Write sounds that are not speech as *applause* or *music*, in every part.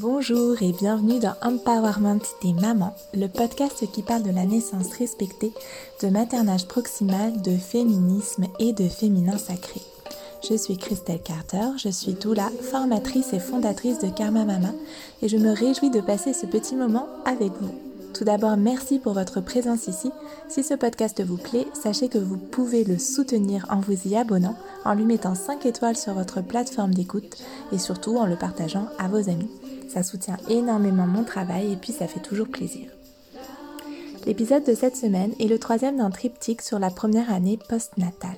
Bonjour et bienvenue dans Empowerment des mamans, le podcast qui parle de la naissance respectée, de maternage proximal, de féminisme et de féminin sacré. Je suis Christelle Carter, je suis doula, formatrice et fondatrice de Karma Mama et je me réjouis de passer ce petit moment avec vous. Tout d'abord, merci pour votre présence ici. Si ce podcast vous plaît, sachez que vous pouvez le soutenir en vous y abonnant, en lui mettant 5 étoiles sur votre plateforme d'écoute et surtout en le partageant à vos amis. Ça soutient énormément mon travail et puis ça fait toujours plaisir. L'épisode de cette semaine est le troisième d'un triptyque sur la première année post-natale.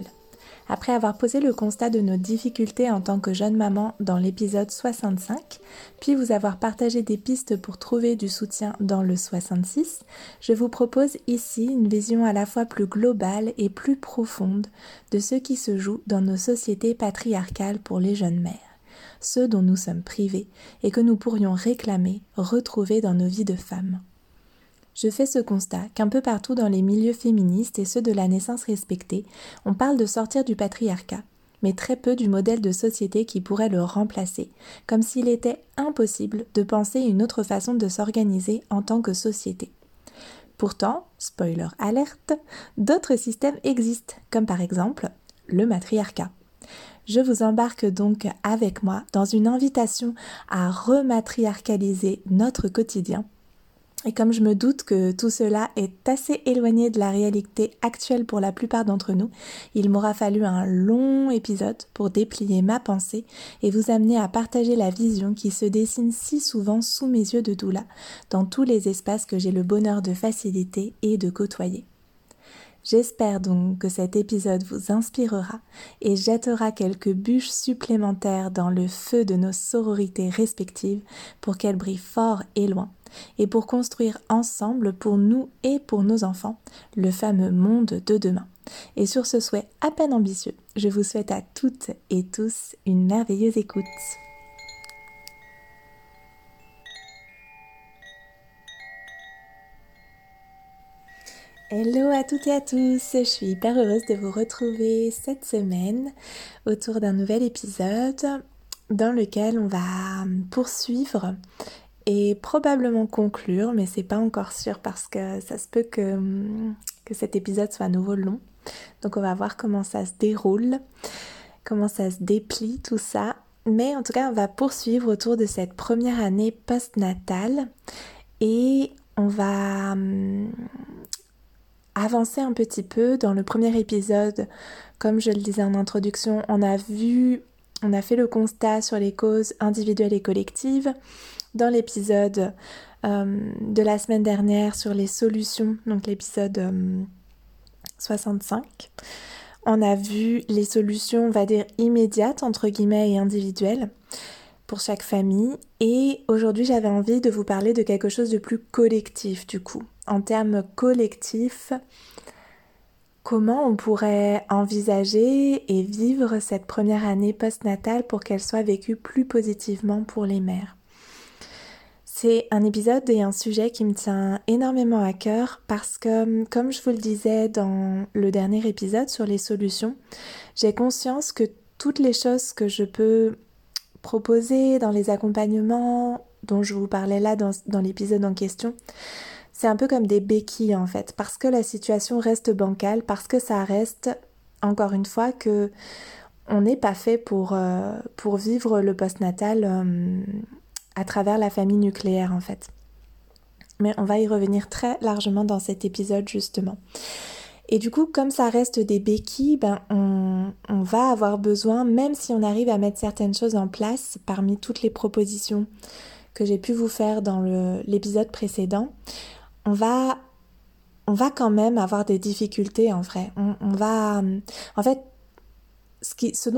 Après avoir posé le constat de nos difficultés en tant que jeune maman dans l'épisode 65, puis vous avoir partagé des pistes pour trouver du soutien dans le 66, je vous propose ici une vision à la fois plus globale et plus profonde de ce qui se joue dans nos sociétés patriarcales pour les jeunes mères ceux dont nous sommes privés et que nous pourrions réclamer, retrouver dans nos vies de femmes. Je fais ce constat qu'un peu partout dans les milieux féministes et ceux de la naissance respectée, on parle de sortir du patriarcat, mais très peu du modèle de société qui pourrait le remplacer, comme s'il était impossible de penser une autre façon de s'organiser en tant que société. Pourtant, spoiler alerte, d'autres systèmes existent, comme par exemple le matriarcat. Je vous embarque donc avec moi dans une invitation à rematriarcaliser notre quotidien. Et comme je me doute que tout cela est assez éloigné de la réalité actuelle pour la plupart d'entre nous, il m'aura fallu un long épisode pour déplier ma pensée et vous amener à partager la vision qui se dessine si souvent sous mes yeux de doula dans tous les espaces que j'ai le bonheur de faciliter et de côtoyer. J'espère donc que cet épisode vous inspirera et jettera quelques bûches supplémentaires dans le feu de nos sororités respectives pour qu'elles brillent fort et loin, et pour construire ensemble pour nous et pour nos enfants le fameux monde de demain. Et sur ce souhait à peine ambitieux, je vous souhaite à toutes et tous une merveilleuse écoute. Hello à toutes et à tous, je suis hyper heureuse de vous retrouver cette semaine autour d'un nouvel épisode dans lequel on va poursuivre et probablement conclure, mais c'est pas encore sûr parce que ça se peut que, que cet épisode soit à nouveau long. Donc on va voir comment ça se déroule, comment ça se déplie tout ça. Mais en tout cas, on va poursuivre autour de cette première année post-natale et on va avancer un petit peu. Dans le premier épisode, comme je le disais en introduction, on a vu, on a fait le constat sur les causes individuelles et collectives. Dans l'épisode euh, de la semaine dernière sur les solutions, donc l'épisode 65, euh, on a vu les solutions, on va dire, immédiates, entre guillemets, et individuelles pour chaque famille. Et aujourd'hui, j'avais envie de vous parler de quelque chose de plus collectif, du coup en termes collectifs, comment on pourrait envisager et vivre cette première année postnatale pour qu'elle soit vécue plus positivement pour les mères? C'est un épisode et un sujet qui me tient énormément à cœur parce que, comme je vous le disais dans le dernier épisode sur les solutions, j'ai conscience que toutes les choses que je peux proposer dans les accompagnements dont je vous parlais là dans, l'épisode en question, c'est un peu comme des béquilles en fait, parce que la situation reste bancale, parce que ça reste, encore une fois, que on n'est pas fait pour, euh, vivre le postnatal euh, à travers la famille nucléaire en fait. Mais on va y revenir très largement dans cet épisode justement. Et du coup, comme ça reste des béquilles, ben on, va avoir besoin, même si on arrive à mettre certaines choses en place parmi toutes les propositions que j'ai pu vous faire dans l'épisode précédent, on va, on va quand même avoir des difficultés en vrai. On, va, en fait, ce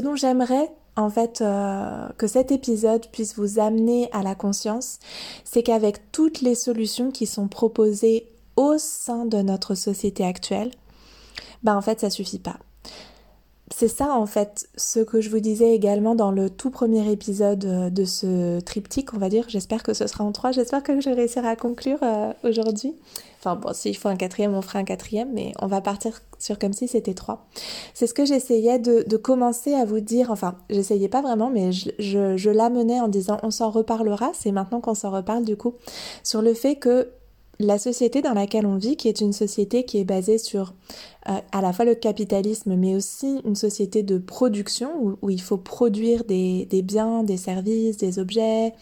dont j'aimerais en fait euh, que cet épisode puisse vous amener à la conscience, c'est qu'avec toutes les solutions qui sont proposées au sein de notre société actuelle, ben en fait ça suffit pas. c'est ça en fait ce que je vous disais également dans le tout premier épisode euh, de ce triptyque, on va dire. J'espère que ce sera en trois. J'espère que je réussirai à conclure euh, aujourd'hui. Enfin bon, s'il faut un quatrième, on fera un quatrième, mais on va partir sur comme si c'était trois. C'est ce que j'essayais de, commencer à vous dire. Enfin, j'essayais pas vraiment, mais je, je l'amenais en disant on s'en reparlera. C'est maintenant qu'on s'en reparle du coup sur le fait que la société dans laquelle on vit, qui est une société qui est basée sur euh, à la fois le capitalisme, mais aussi une société de production où, il faut produire des, biens, des services, des objets,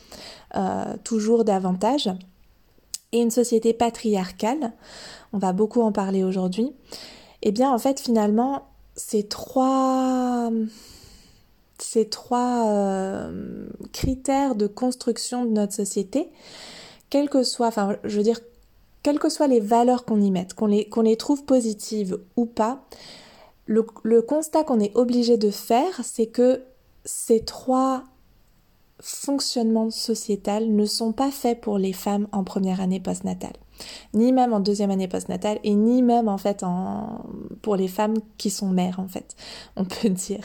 euh, toujours davantage, et une société patriarcale, on va beaucoup en parler aujourd'hui, eh bien en fait finalement ces trois ces trois euh, critères de construction de notre société, quel que soit, enfin je veux dire quelles que soient les valeurs qu'on y mette, qu'on les, trouve positives ou pas, le, constat qu'on est obligé de faire, c'est que ces trois fonctionnements sociétals ne sont pas faits pour les femmes en première année postnatale ni même en deuxième année postnatale et ni même en fait en... pour les femmes qui sont mères en fait, on peut dire.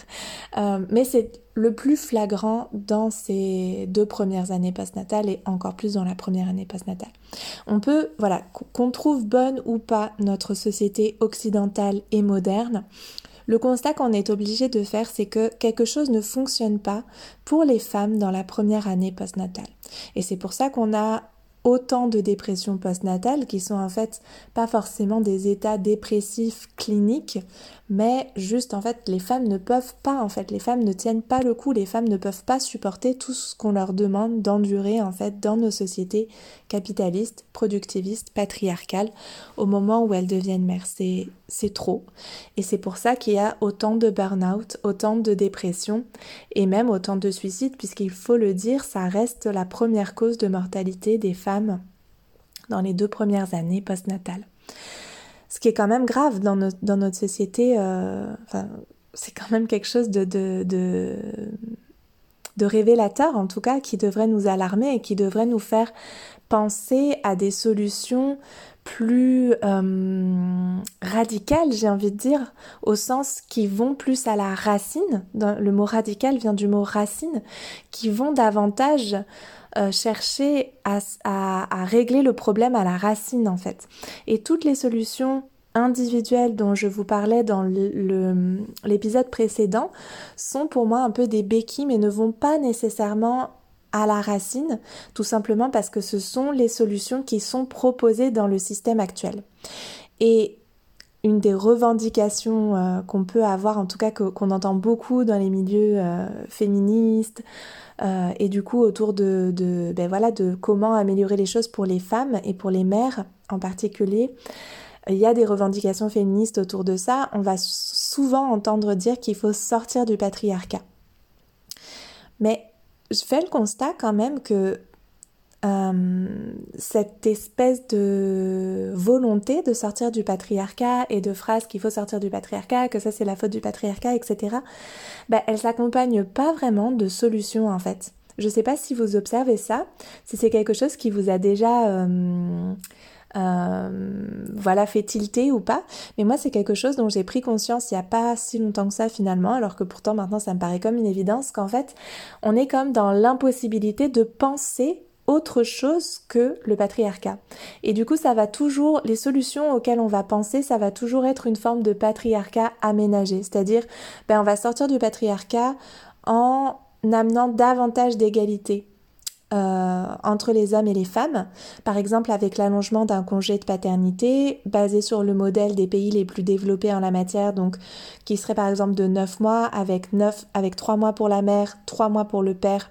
Euh, mais c'est le plus flagrant dans ces deux premières années postnatales et encore plus dans la première année postnatale. On peut, voilà, qu'on trouve bonne ou pas notre société occidentale et moderne, le constat qu'on est obligé de faire, c'est que quelque chose ne fonctionne pas pour les femmes dans la première année postnatale. Et c'est pour ça qu'on a autant de dépressions postnatales qui sont en fait pas forcément des états dépressifs cliniques, mais juste en fait les femmes ne peuvent pas en fait, les femmes ne tiennent pas le coup, les femmes ne peuvent pas supporter tout ce qu'on leur demande d'endurer en fait dans nos sociétés capitalistes, productivistes, patriarcales au moment où elles deviennent mères. C'est, c'est trop. Et c'est pour ça qu'il y a autant de burn-out, autant de dépression et même autant de suicides puisqu'il faut le dire, ça reste la première cause de mortalité des femmes dans les deux premières années postnatales. Ce qui est quand même grave dans, notre société, euh, c'est quand même quelque chose de, révélateur en tout cas qui devrait nous alarmer et qui devrait nous faire penser à des solutions plus euh, radicales, j'ai envie de dire, au sens qui vont plus à la racine. Le mot radical vient du mot racine, qui vont davantage euh, chercher à, régler le problème à la racine en fait. Et toutes les solutions individuelles dont je vous parlais dans l'épisode précédent sont pour moi un peu des béquilles mais ne vont pas nécessairement à la racine, tout simplement parce que ce sont les solutions qui sont proposées dans le système actuel. Et une des revendications euh, qu'on peut avoir, en tout cas qu'on entend beaucoup dans les milieux euh, féministes, euh, et du coup autour de, de, ben voilà, de comment améliorer les choses pour les femmes et pour les mères en particulier. Il y a des revendications féministes autour de ça. On va souvent entendre dire qu'il faut sortir du patriarcat. Mais je fais le constat quand même que euh, cette espèce de volonté de sortir du patriarcat et de phrases qu'il faut sortir du patriarcat, que ça c'est la faute du patriarcat, etc., ben, elle s'accompagne pas vraiment de solutions en fait. Je sais pas si vous observez ça, si c'est quelque chose qui vous a déjà euh, euh, voilà fait tilter ou pas, mais moi c'est quelque chose dont j'ai pris conscience il y a pas si longtemps que ça finalement, alors que pourtant maintenant ça me paraît comme une évidence qu'en fait on est comme dans l'impossibilité de penser autre chose que le patriarcat. Et du coup, ça va toujours, les solutions auxquelles on va penser, ça va toujours être une forme de patriarcat aménagé. C'est-à-dire, ben, on va sortir du patriarcat en amenant davantage d'égalité. Euh, entre les hommes et les femmes, par exemple avec l'allongement d'un congé de paternité basé sur le modèle des pays les plus développés en la matière, donc qui serait par exemple de 9 mois avec 9 avec 3 mois pour la mère, 3 mois pour le père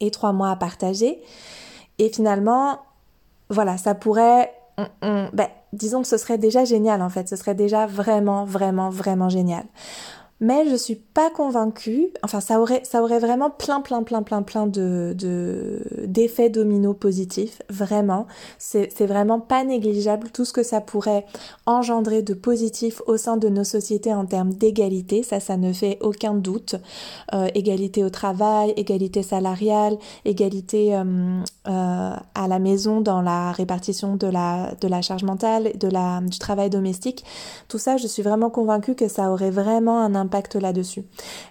et trois mois à partager. Et finalement, voilà, ça pourrait, ben, disons que ce serait déjà génial en fait, ce serait déjà vraiment, vraiment, vraiment génial mais je suis pas convaincue. Enfin, ça aurait, ça aurait vraiment plein, plein, plein, plein, plein de, d'effets dominos positifs. Vraiment, c'est, c'est vraiment pas négligeable tout ce que ça pourrait engendrer de positif au sein de nos sociétés en termes d'égalité. Ça, ça ne fait aucun doute. Euh, égalité au travail, égalité salariale, égalité euh, euh, à la maison dans la répartition de la, de la charge mentale, de la, du travail domestique. Tout ça, je suis vraiment convaincue que ça aurait vraiment un impact là-dessus.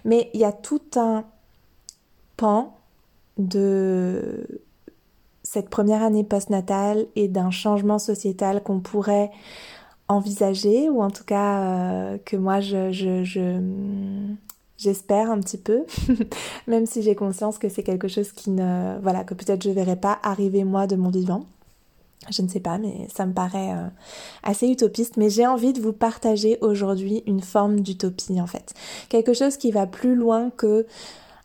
Mais il y a tout un pan de cette première année postnatale et d'un changement sociétal qu'on pourrait envisager, ou en tout cas euh, que moi je, j'espère un petit peu, *laughs* même si j'ai conscience que c'est quelque chose qui ne, voilà, que peut-être je verrai pas arriver moi de mon vivant. Je ne sais pas, mais ça me paraît euh, assez utopiste. Mais j'ai envie de vous partager aujourd'hui une forme d'utopie en fait, quelque chose qui va plus loin que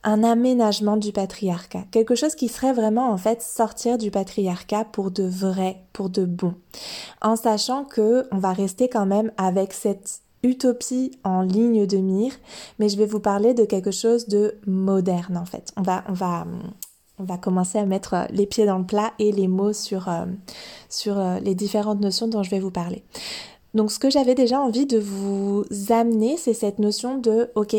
un aménagement du patriarcat, quelque chose qui serait vraiment en fait sortir du patriarcat pour de vrai, pour de bon, en sachant que on va rester quand même avec cette utopie en ligne de mire, mais je vais vous parler de quelque chose de moderne en fait. On va, va, va commencer à mettre les pieds dans le plat et les mots sur, euh, euh, les différentes notions dont je vais vous parler. Donc ce que j'avais déjà envie de vous amener, c'est cette notion de, ok,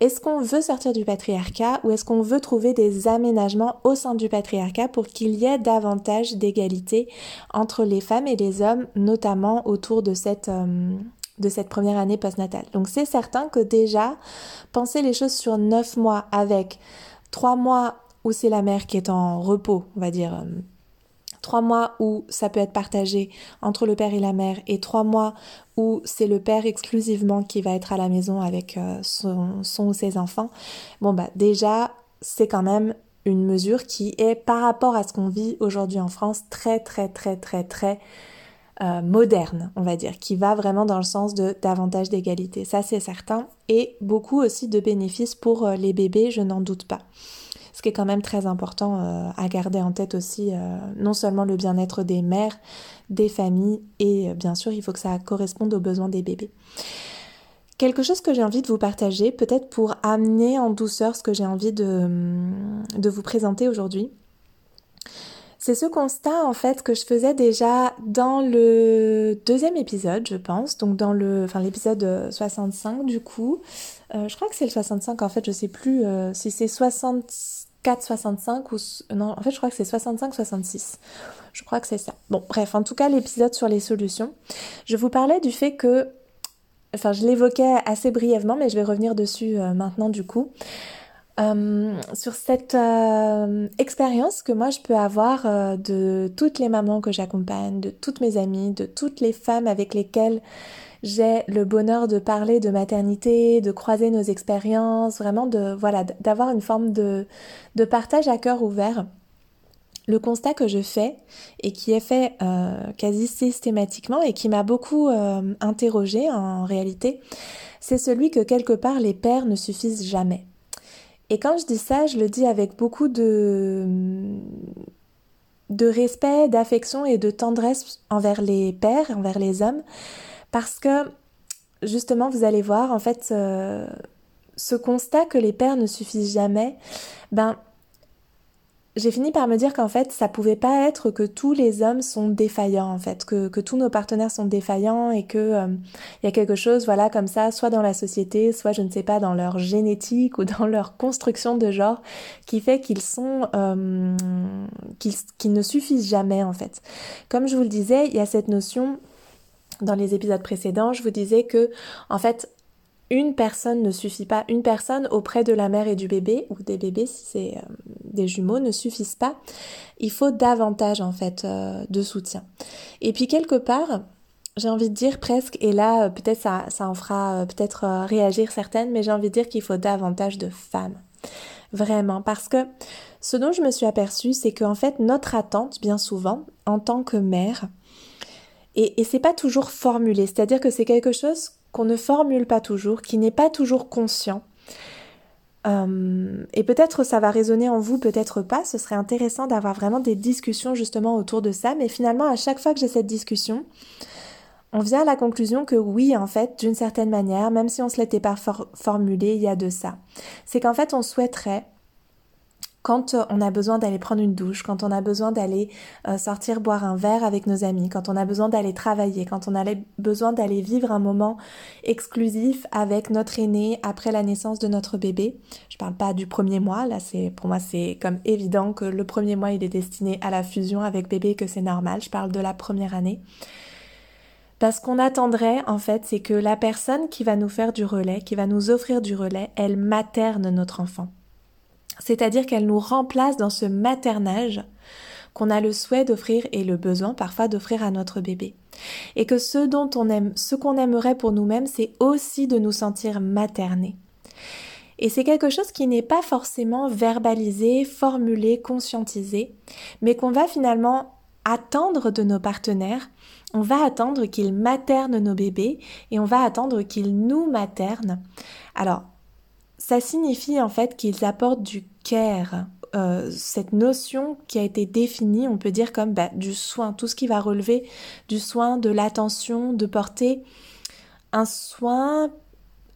est-ce qu'on veut sortir du patriarcat ou est-ce qu'on veut trouver des aménagements au sein du patriarcat pour qu'il y ait davantage d'égalité entre les femmes et les hommes, notamment autour de cette, euh, de cette première année postnatale. Donc c'est certain que déjà, penser les choses sur neuf mois avec trois mois où c'est la mère qui est en repos, on va dire, euh, trois mois où ça peut être partagé entre le père et la mère et trois mois où c'est le père exclusivement qui va être à la maison avec euh, son, son ou ses enfants, bon bah déjà c'est quand même une mesure qui est par rapport à ce qu'on vit aujourd'hui en France très très très très très euh, moderne, on va dire, qui va vraiment dans le sens de davantage d'égalité. Ça c'est certain. Et beaucoup aussi de bénéfices pour euh, les bébés, je n'en doute pas ce qui est quand même très important euh, à garder en tête aussi, non seulement le bien-être des mères, des familles, et bien sûr, il faut que ça corresponde aux besoins des bébés. Quelque chose que j'ai envie de vous partager, peut-être pour amener en douceur ce que j'ai envie de, hum, de vous présenter aujourd'hui. C'est ce constat en fait que je faisais déjà dans le deuxième épisode, je pense, donc dans le, enfin l'épisode 65 du coup. je crois que c'est le 65 en fait, je sais plus si c'est 60 65 ou non en fait je crois que c'est 65 66 je crois que c'est ça. Bon bref en tout cas l'épisode sur les solutions. Je vous parlais du fait que enfin je l'évoquais assez brièvement mais je vais revenir dessus euh, maintenant du coup euh, sur cette euh, expérience que moi je peux avoir de toutes les mamans que j'accompagne, de toutes mes amies, de toutes les femmes avec lesquelles j'ai le bonheur de parler de maternité, de croiser nos expériences, vraiment de voilà d'avoir une forme de, de partage à cœur ouvert. Le constat que je fais et qui est fait euh, quasi systématiquement et qui m'a beaucoup euh, interrogée en réalité, c'est celui que quelque part les pères ne suffisent jamais. Et quand je dis ça, je le dis avec beaucoup de, de respect, d'affection et de tendresse envers les pères, envers les hommes, parce que justement, vous allez voir, en fait, euh, ce constat que les pères ne suffisent jamais, ben, j'ai fini par me dire qu'en fait, ça pouvait pas être que tous les hommes sont défaillants, en fait, que, tous nos partenaires sont défaillants et que euh, il y a quelque chose, voilà, comme ça, soit dans la société, soit, je ne sais pas, dans leur génétique *laughs* ou dans leur construction de genre, qui fait qu'ils sont, euh, qu'ils ne suffisent jamais, en fait. Comme je vous le disais, il y a cette notion dans les épisodes précédents, je vous disais que, en fait, une personne ne suffit pas. Une personne auprès de la mère et du bébé, ou des bébés si c'est euh, des jumeaux, ne suffisent pas. Il faut davantage, en fait, euh, de soutien. Et puis, quelque part, j'ai envie de dire presque, et là, euh, peut-être ça, ça en fera peut-être réagir certaines, mais j'ai envie de dire qu'il faut davantage de femmes. Vraiment. Parce que ce dont je me suis aperçue, c'est qu'en fait, notre attente, bien souvent, en tant que mère, et, et c'est pas toujours formulé, c'est-à-dire que c'est quelque chose qu'on ne formule pas toujours, qui n'est pas toujours conscient. Euh, et peut-être ça va résonner en vous, peut-être pas. Ce serait intéressant d'avoir vraiment des discussions justement autour de ça. Mais finalement, à chaque fois que j'ai cette discussion, on vient à la conclusion que oui, en fait, d'une certaine manière, même si on ne se l'était pas formulé, il y a de ça. C'est qu'en fait, on souhaiterait quand euh, on a besoin d'aller prendre une douche, quand on a besoin d'aller euh, sortir boire un verre avec nos amis, quand on a besoin d'aller travailler, quand on a besoin d'aller vivre un moment exclusif avec notre aîné après la naissance de notre bébé. Je parle pas du premier mois, là c'est pour moi c'est comme évident que le premier mois il est destiné à la fusion avec bébé que c'est normal, je parle de la première année. Parce qu'on attendrait, en fait, c'est que la personne qui va nous faire du relais, qui va nous offrir du relais, elle materne notre enfant. C'est-à-dire qu'elle nous remplace dans ce maternage qu'on a le souhait d'offrir et le besoin parfois d'offrir à notre bébé. Et que ce dont on aime, ce qu'on aimerait pour nous-mêmes, c'est aussi de nous sentir maternés. Et c'est quelque chose qui n'est pas forcément verbalisé, formulé, conscientisé, mais qu'on va finalement attendre de nos partenaires on va attendre qu'ils maternent nos bébés et on va attendre qu'ils nous maternent. Alors, ça signifie en fait qu'ils apportent du care, euh, cette notion qui a été définie, on peut dire comme bah, du soin, tout ce qui va relever du soin, de l'attention, de porter un soin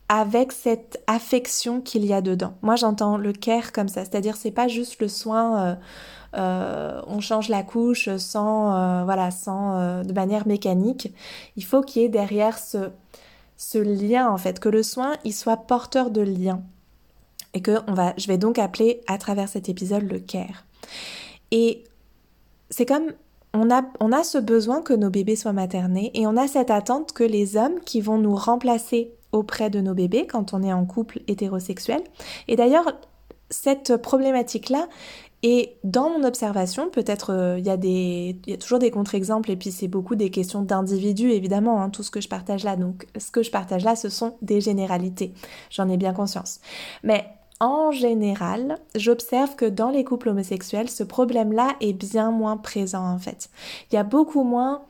avec cette affection qu'il y a dedans. Moi j'entends le care comme ça, c'est-à-dire c'est pas juste le soin euh, euh, on change la couche sans, voilà, sans, de manière mécanique. Il faut qu'il y ait derrière ce, ce lien, en fait, que le soin, il soit porteur de lien. Et que on va, je vais donc appeler à travers cet épisode le care. Et c'est comme on a, on a ce besoin que nos bébés soient maternés et on a cette attente que les hommes qui vont nous remplacer auprès de nos bébés quand on est en couple hétérosexuel. Et d'ailleurs, cette problématique-là, et dans mon observation, peut-être euh, il y, a des, y a toujours des contre-exemples et puis c'est beaucoup des questions d'individus évidemment, hein, tout ce que je partage là. Donc ce que je partage là, ce sont des généralités. J'en ai bien conscience. Mais en général, j'observe que dans les couples homosexuels, ce problème-là est bien moins présent en fait. Il y a beaucoup moins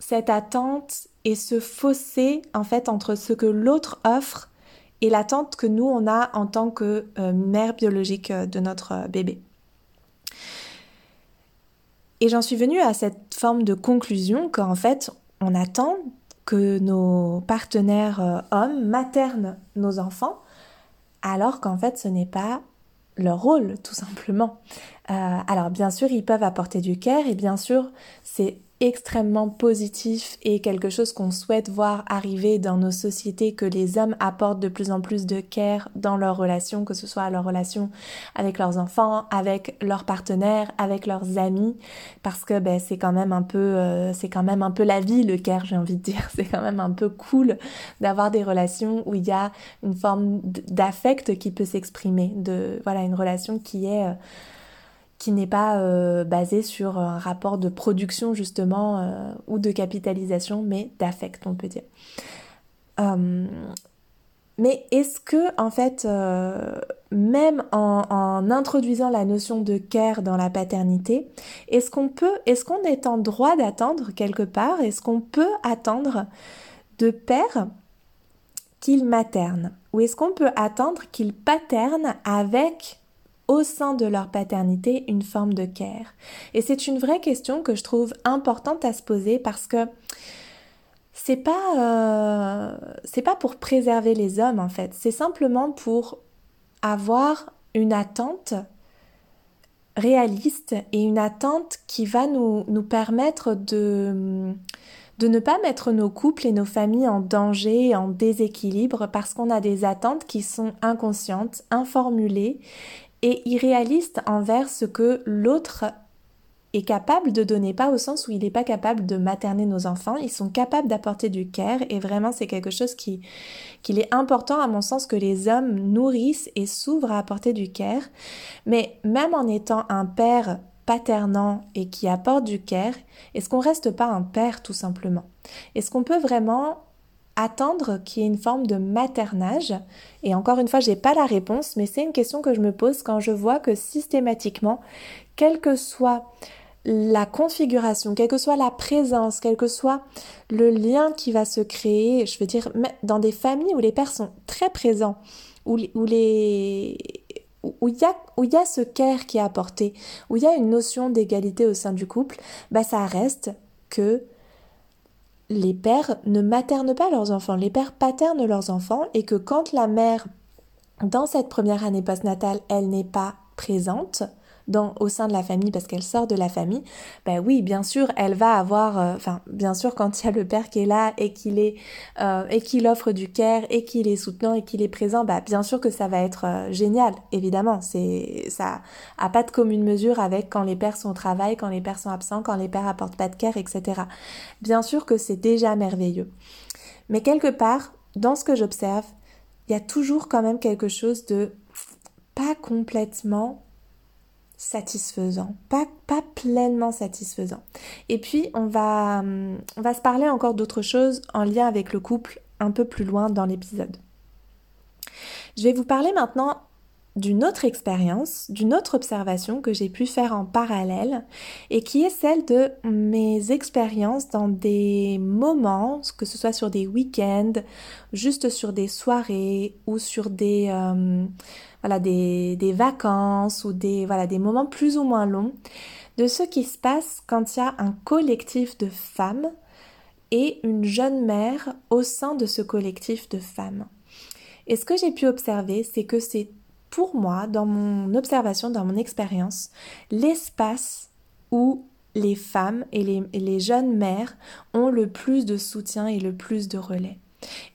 cette attente et ce fossé en fait entre ce que l'autre offre et l'attente que nous on a en tant que euh, mère biologique euh, de notre bébé. Et j'en suis venue à cette forme de conclusion qu'en fait, on attend que nos partenaires euh, hommes maternent nos enfants, alors qu'en fait, ce n'est pas leur rôle, tout simplement. Euh, alors, bien sûr, ils peuvent apporter du care, et bien sûr, c'est extrêmement positif et quelque chose qu'on souhaite voir arriver dans nos sociétés, que les hommes apportent de plus en plus de care dans leurs relations, que ce soit leurs relations avec leurs enfants, avec leurs partenaires, avec leurs amis, parce que ben, c'est quand même un peu, euh, c'est quand même un peu la vie le care, j'ai envie de dire. *laughs* C'est quand même un peu cool d'avoir des relations où il y a une forme d'affect qui peut s'exprimer, de voilà une relation qui est euh, qui n'est pas euh, basé sur un rapport de production justement euh, ou de capitalisation, mais d'affect, on peut dire. Euh, mais est-ce que, en fait, même en, introduisant la notion de care dans la paternité, est-ce qu'on peut, est-ce qu'on est en droit d'attendre quelque part, est-ce qu'on peut attendre de père qu'il materne? Ou est-ce qu'on peut attendre qu'il paterne avec au sein de leur paternité une forme de care. Et c'est une vraie question que je trouve importante à se poser parce que c'est pas euh, pas pour préserver les hommes en fait, c'est simplement pour avoir une attente réaliste et une attente qui va nous, nous permettre de de ne pas mettre nos couples et nos familles en danger, en déséquilibre, parce qu'on a des attentes qui sont inconscientes, informulées, et irréaliste envers ce que l'autre est capable de donner, pas au sens où il n'est pas capable de materner nos enfants, ils sont capables d'apporter du care et vraiment c'est quelque chose qui qu'il est important à mon sens que les hommes nourrissent et s'ouvrent à apporter du care. Mais même en étant un père paternant et qui apporte du care, est-ce qu'on reste pas un père tout simplement? Est-ce qu'on peut vraiment attendre qu'il y ait une forme de maternage. Et encore une fois, j'ai pas la réponse, mais c'est une question que je me pose quand je vois que systématiquement, quelle que soit la configuration, quelle que soit la présence, quel que soit le lien qui va se créer, je veux dire, dans des familles où les pères sont très présents, où, les où il y a où il y a ce care qui est apporté, où il y a une notion d'égalité au sein du couple, bah ça reste que les pères ne maternent pas leurs enfants, les pères paternent leurs enfants et que quand la mère, dans cette première année postnatale, elle n'est pas présente, au sein de la famille parce qu'elle sort de la famille, ben oui, bien sûr, elle va avoir, euh, enfin, bien sûr, quand il y a le père qui est là et qu'il est euh, et qu'il offre du care et qu'il est soutenant et qu'il est présent, bah bien sûr que ça va être euh, génial, évidemment. C'est ça a pas de commune mesure avec quand les pères sont au travail, quand les pères sont absents, quand les pères apportent pas de care, etc. Bien sûr que c'est déjà merveilleux. Mais quelque part, dans ce que j'observe, il y a toujours quand même quelque chose de pas complètement satisfaisant, pas, pas pleinement satisfaisant. Et puis, on va, on va se parler encore d'autres choses en lien avec le couple un peu plus loin dans l'épisode. Je vais vous parler maintenant d'une autre expérience, d'une autre observation que j'ai pu faire en parallèle et qui est celle de mes expériences dans des moments, que ce soit sur des week-ends, juste sur des soirées ou sur des, euh, voilà, des, des, vacances ou des, voilà, des moments plus ou moins longs, de ce qui se passe quand il y a un collectif de femmes et une jeune mère au sein de ce collectif de femmes. Et ce que j'ai pu observer, c'est que c'est pour moi, dans mon observation, dans mon expérience, l'espace où les femmes et les, les, jeunes mères ont le plus de soutien et le plus de relais.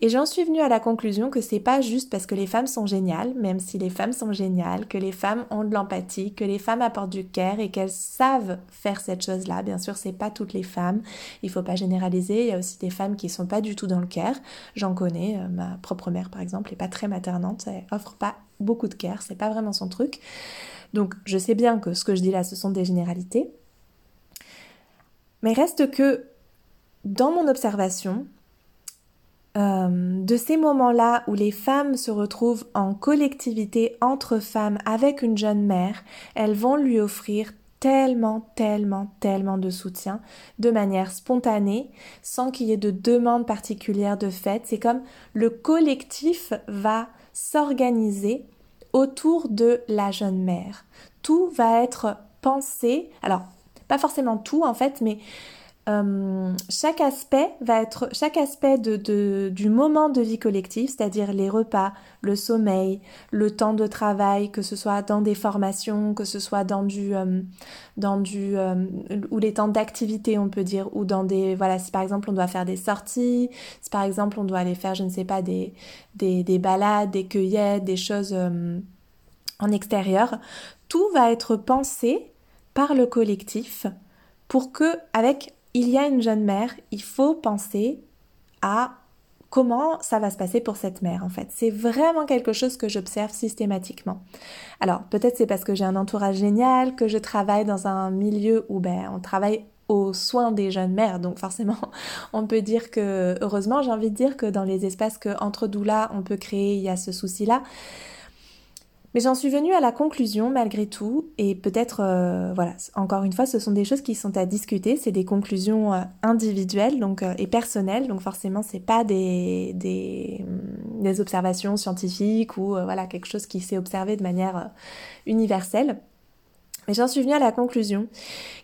Et j'en suis venue à la conclusion que c'est pas juste parce que les femmes sont géniales, même si les femmes sont géniales, que les femmes ont de l'empathie, que les femmes apportent du care et qu'elles savent faire cette chose-là. Bien sûr, c'est pas toutes les femmes. Il faut pas généraliser. Il y a aussi des femmes qui sont pas du tout dans le care. J'en connais. Euh, ma propre mère, par exemple, est pas très maternante. Elle offre pas beaucoup de care. C'est pas vraiment son truc. Donc, je sais bien que ce que je dis là, ce sont des généralités. Mais reste que dans mon observation, euh, de ces moments-là où les femmes se retrouvent en collectivité entre femmes avec une jeune mère, elles vont lui offrir tellement, tellement, tellement de soutien de manière spontanée, sans qu'il y ait de demande particulière de fait. C'est comme le collectif va s'organiser autour de la jeune mère. Tout va être pensé, alors pas forcément tout en fait, mais euh, chaque aspect va être chaque aspect de, du moment de vie collective, c'est-à-dire les repas, le sommeil, le temps de travail, que ce soit dans des formations, que ce soit dans du euh, dans du euh, ou les temps d'activité, on peut dire, ou dans des voilà, si par exemple on doit faire des sorties, si par exemple on doit aller faire, je ne sais pas, des des, des balades, des cueillettes, des choses en extérieur, tout va être pensé par le collectif pour que avec il y a une jeune mère, il faut penser à comment ça va se passer pour cette mère en fait. C'est vraiment quelque chose que j'observe systématiquement. Alors peut-être c'est parce que j'ai un entourage génial, que je travaille dans un milieu où ben, on travaille aux soins des jeunes mères. Donc forcément, *laughs* on peut dire que, heureusement, j'ai envie de dire que dans les espaces que entre doulas on peut créer, il y a ce souci-là. Mais j'en suis venue à la conclusion malgré tout, et peut-être, euh, voilà, encore une fois, ce sont des choses qui sont à discuter, c'est des conclusions euh, individuelles donc, euh, et personnelles, donc forcément, c'est pas des, des, mm, des, observations scientifiques ou voilà, quelque chose qui s'est observé de manière universelle. Mais j'en suis venue à la conclusion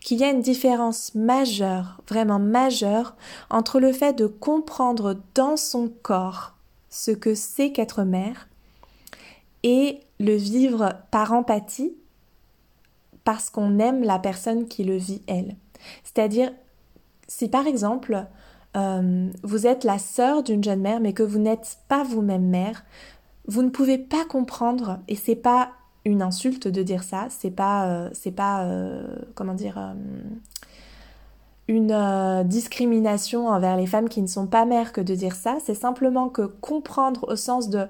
qu'il y a une différence majeure, vraiment majeure, entre le fait de comprendre dans son corps ce que c'est qu'être mère et le vivre par empathie parce qu'on aime la personne qui le vit elle. C'est-à-dire, si par exemple, euh, vous êtes la sœur d'une jeune mère mais que vous n'êtes pas vous-même mère, vous ne pouvez pas comprendre et c'est pas une insulte de dire ça, c'est pas euh, pas euh, comment dire une discrimination envers les femmes qui ne sont pas mères que de dire ça, c'est simplement que comprendre au sens de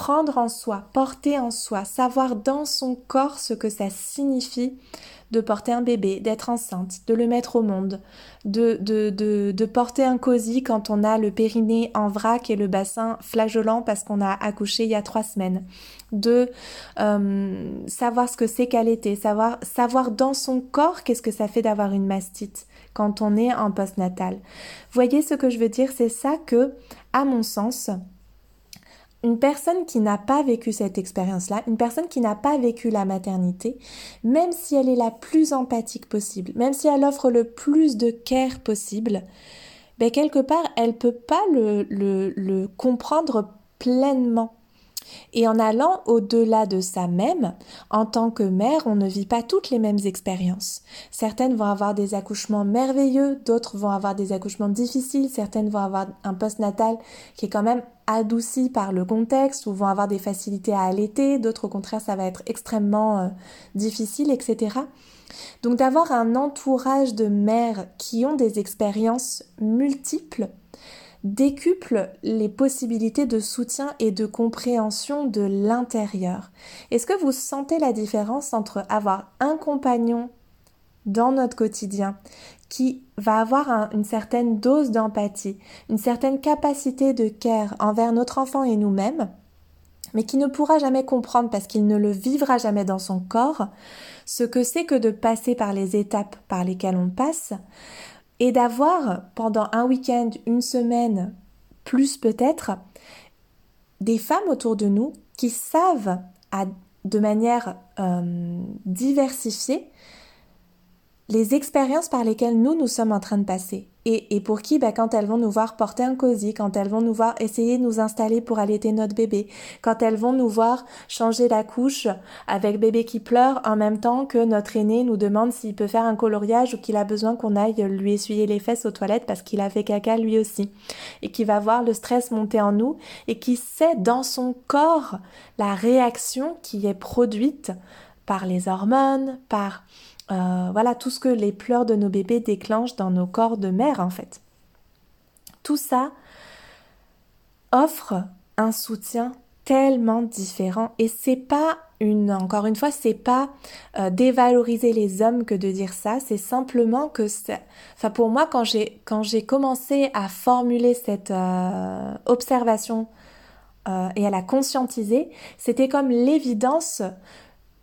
prendre en soi, porter en soi, savoir dans son corps ce que ça signifie de porter un bébé, d'être enceinte, de le mettre au monde, de, de, de, porter un cosy quand on a le périnée en vrac et le bassin flageolant parce qu'on a accouché il y a trois semaines, de euh, savoir ce que c'est qu'allaiter, savoir, savoir dans son corps qu'est-ce que ça fait d'avoir une mastite quand on est en postnatal. Voyez ce que je veux dire, c'est ça que, à mon sens, une personne qui n'a pas vécu cette expérience-là, une personne qui n'a pas vécu la maternité, même si elle est la plus empathique possible, même si elle offre le plus de care possible, ben quelque part, elle peut pas le, le, le comprendre pleinement. Et en allant au-delà de ça même, en tant que mère, on ne vit pas toutes les mêmes expériences. Certaines vont avoir des accouchements merveilleux, d'autres vont avoir des accouchements difficiles, certaines vont avoir un post-natal qui est quand même adouci par le contexte ou vont avoir des facilités à allaiter, d'autres au contraire ça va être extrêmement euh, difficile, etc. Donc d'avoir un entourage de mères qui ont des expériences multiples décuple les possibilités de soutien et de compréhension de l'intérieur. Est-ce que vous sentez la différence entre avoir un compagnon dans notre quotidien qui va avoir une certaine dose d'empathie, une certaine capacité de care envers notre enfant et nous-mêmes, mais qui ne pourra jamais comprendre parce qu'il ne le vivra jamais dans son corps, ce que c'est que de passer par les étapes par lesquelles on passe, et d'avoir pendant un week-end, une semaine, plus peut-être, des femmes autour de nous qui savent de manière euh, diversifiée les expériences par lesquelles nous, nous sommes en train de passer. Et, pour qui, bah, quand elles vont nous voir porter un cosy, quand elles vont nous voir essayer de nous installer pour allaiter notre bébé, quand elles vont nous voir changer la couche avec bébé qui pleure en même temps que notre aîné nous demande s'il peut faire un coloriage ou qu'il a besoin qu'on aille lui essuyer les fesses aux toilettes parce qu'il a fait caca lui aussi. Et qui va voir le stress monter en nous et qui sait dans son corps la réaction qui est produite par les hormones, par euh, voilà tout ce que les pleurs de nos bébés déclenchent dans nos corps de mère en fait. Tout ça offre un soutien tellement différent et c'est pas une encore une fois c'est pas euh, dévaloriser les hommes que de dire ça c'est simplement que enfin pour moi quand j'ai commencé à formuler cette euh, observation et à la conscientiser c'était comme l'évidence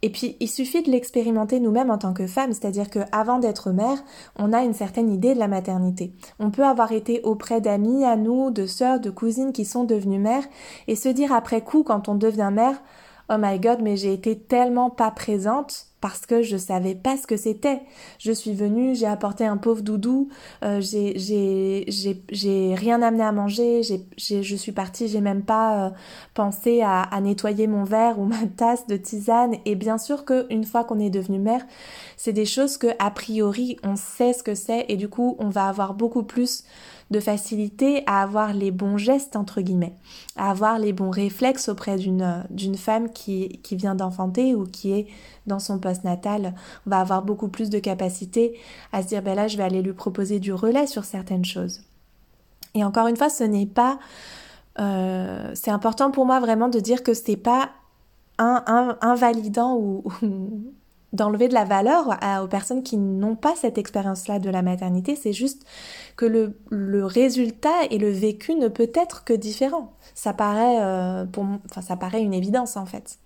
et puis, il suffit de l'expérimenter nous-mêmes en tant que femmes, c'est-à-dire qu'avant d'être mère, on a une certaine idée de la maternité. On peut avoir été auprès d'amis à nous, de sœurs, de cousines qui sont devenues mères, et se dire après coup, quand on devient mère, oh my god, mais j'ai été tellement pas présente parce que je savais pas ce que c'était. Je suis venue, j'ai apporté un pauvre doudou, euh, j'ai rien amené à manger, je suis partie, j'ai même pas euh, pensé à, nettoyer mon verre ou ma *laughs* tasse de tisane. Et bien sûr qu'une fois qu'on est devenu mère, c'est des choses que a priori on sait ce que c'est et du coup on va avoir beaucoup plus de facilité à avoir les bons gestes, entre guillemets, à avoir les bons réflexes auprès d'une, d'une femme qui, vient d'enfanter ou qui est dans son post-natal. On va avoir beaucoup plus de capacité à se dire, ben là, je vais aller lui proposer du relais sur certaines choses. Et encore une fois, ce n'est pas... Euh, c'est important pour moi vraiment de dire que ce n'est pas un, invalidant ou, *laughs* d'enlever de la valeur aux personnes qui n'ont pas cette expérience-là de la maternité, c'est juste que le, résultat et le vécu ne peut être que différent. Ça paraît, euh, ça paraît une évidence en fait.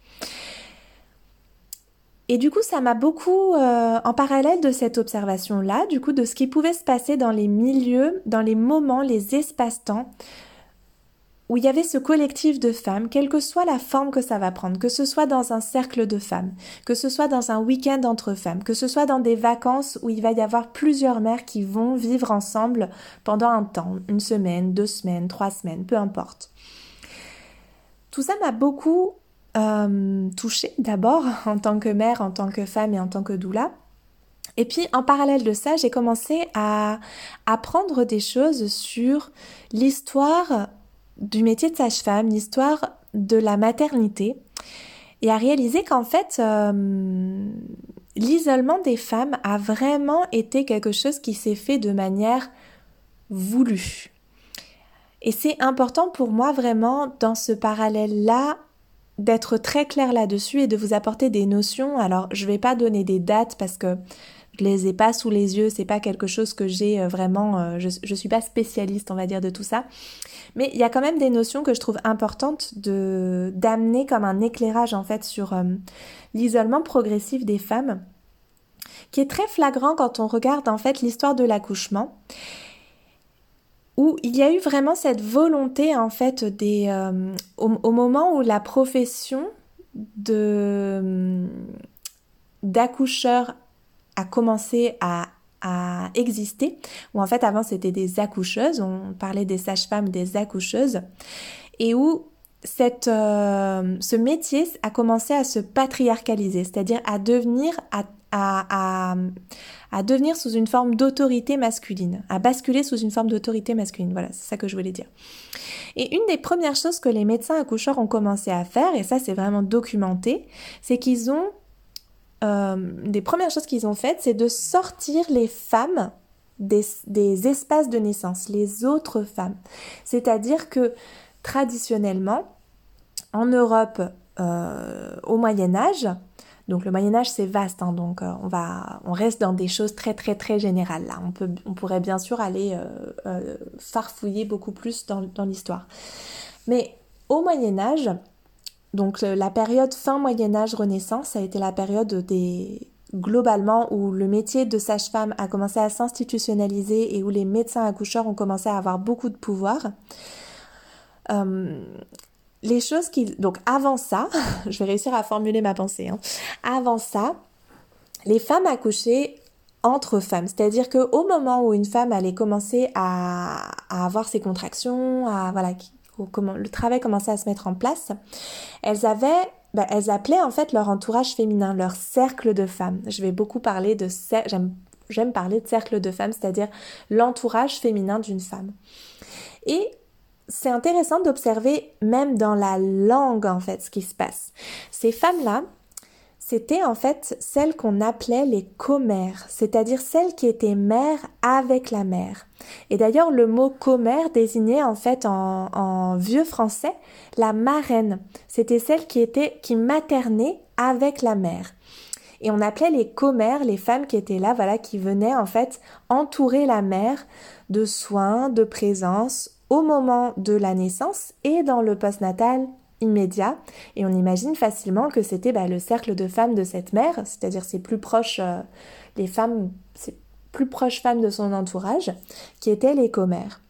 Et du coup, ça m'a beaucoup, euh, en parallèle de cette observation-là, du coup, de ce qui pouvait se passer dans les milieux, dans les moments, les espaces-temps, où il y avait ce collectif de femmes, quelle que soit la forme que ça va prendre, que ce soit dans un cercle de femmes, que ce soit dans un week-end entre femmes, que ce soit dans des vacances où il va y avoir plusieurs mères qui vont vivre ensemble pendant un temps, une semaine, deux semaines, trois semaines, peu importe. Tout ça m'a beaucoup euh, touchée d'abord *laughs* en tant que mère, en tant que femme et en tant que doula. Et puis en parallèle de ça, j'ai commencé à apprendre des choses sur l'histoire du métier de sage-femme, l'histoire de la maternité, et à réaliser qu'en fait, euh, l'isolement des femmes a vraiment été quelque chose qui s'est fait de manière voulue. Et c'est important pour moi vraiment dans ce parallèle-là d'être très clair là-dessus et de vous apporter des notions. Alors, je vais pas donner des dates parce que je les ai pas sous les yeux, c'est pas quelque chose que j'ai euh, vraiment, euh, je, je suis pas spécialiste, on va dire, de tout ça. Mais il y a quand même des notions que je trouve importantes de d'amener comme un éclairage en fait sur euh, l'isolement progressif des femmes, qui est très flagrant quand on regarde en fait l'histoire de l'accouchement où il y a eu vraiment cette volonté en fait des euh, au, moment où la profession de d'accoucheur a commencé à exister, où en fait avant c'était des accoucheuses, on parlait des sages-femmes, des accoucheuses, et où cette, euh, ce métier a commencé à se patriarcaliser, c'est-à-dire à devenir, à, à, à, devenir sous une forme d'autorité masculine, à basculer sous une forme d'autorité masculine. Voilà, c'est ça que je voulais dire. Et une des premières choses que les médecins accoucheurs ont commencé à faire, et ça c'est vraiment documenté, c'est qu'ils ont, euh, des premières choses qu'ils ont faites, c'est de sortir les femmes des, espaces de naissance, les autres femmes. C'est-à-dire que traditionnellement, en Europe, euh, au Moyen Âge, donc le Moyen Âge c'est vaste, hein, donc euh, on reste dans des choses très très très générales là. On pourrait bien sûr aller farfouiller beaucoup plus dans l'histoire. Mais au Moyen Âge, donc la période fin Moyen Âge Renaissance, ça a été la période des globalement où le métier de sage-femme a commencé à s'institutionnaliser et où les médecins accoucheurs ont commencé à avoir beaucoup de pouvoir. Euh, les choses qui... Donc avant ça, *laughs* je vais réussir à formuler ma pensée. Hein. Avant ça, les femmes accouchaient entre femmes. C'est-à-dire qu'au moment où une femme allait commencer à, avoir ses contractions, à voilà, comment le travail commençait à se mettre en place, elles avaient bah, elles appelaient en fait leur entourage féminin, leur cercle de femmes. Je vais beaucoup parler de j'aime j'aime parler de cercle de femmes, c'est-à-dire l'entourage féminin d'une femme. Et c'est intéressant d'observer même dans la langue en fait ce qui se passe. Ces femmes-là, c'était en fait celles qu'on appelait les commères, c'est-à-dire celles qui étaient mères avec la mère. Et d'ailleurs, le mot commère désignait en fait en, vieux français la marraine. C'était celle qui était qui maternait avec la mère. Et on appelait les commères les femmes qui étaient là, voilà, qui venaient en fait entourer la mère de soins, de présence au moment de la naissance et dans le postnatal immédiat. Et on imagine facilement que c'était bah, le cercle de femmes de cette mère, c'est-à-dire ses plus proches, euh, les femmes, ses plus proches femmes de son entourage, qui étaient les commères.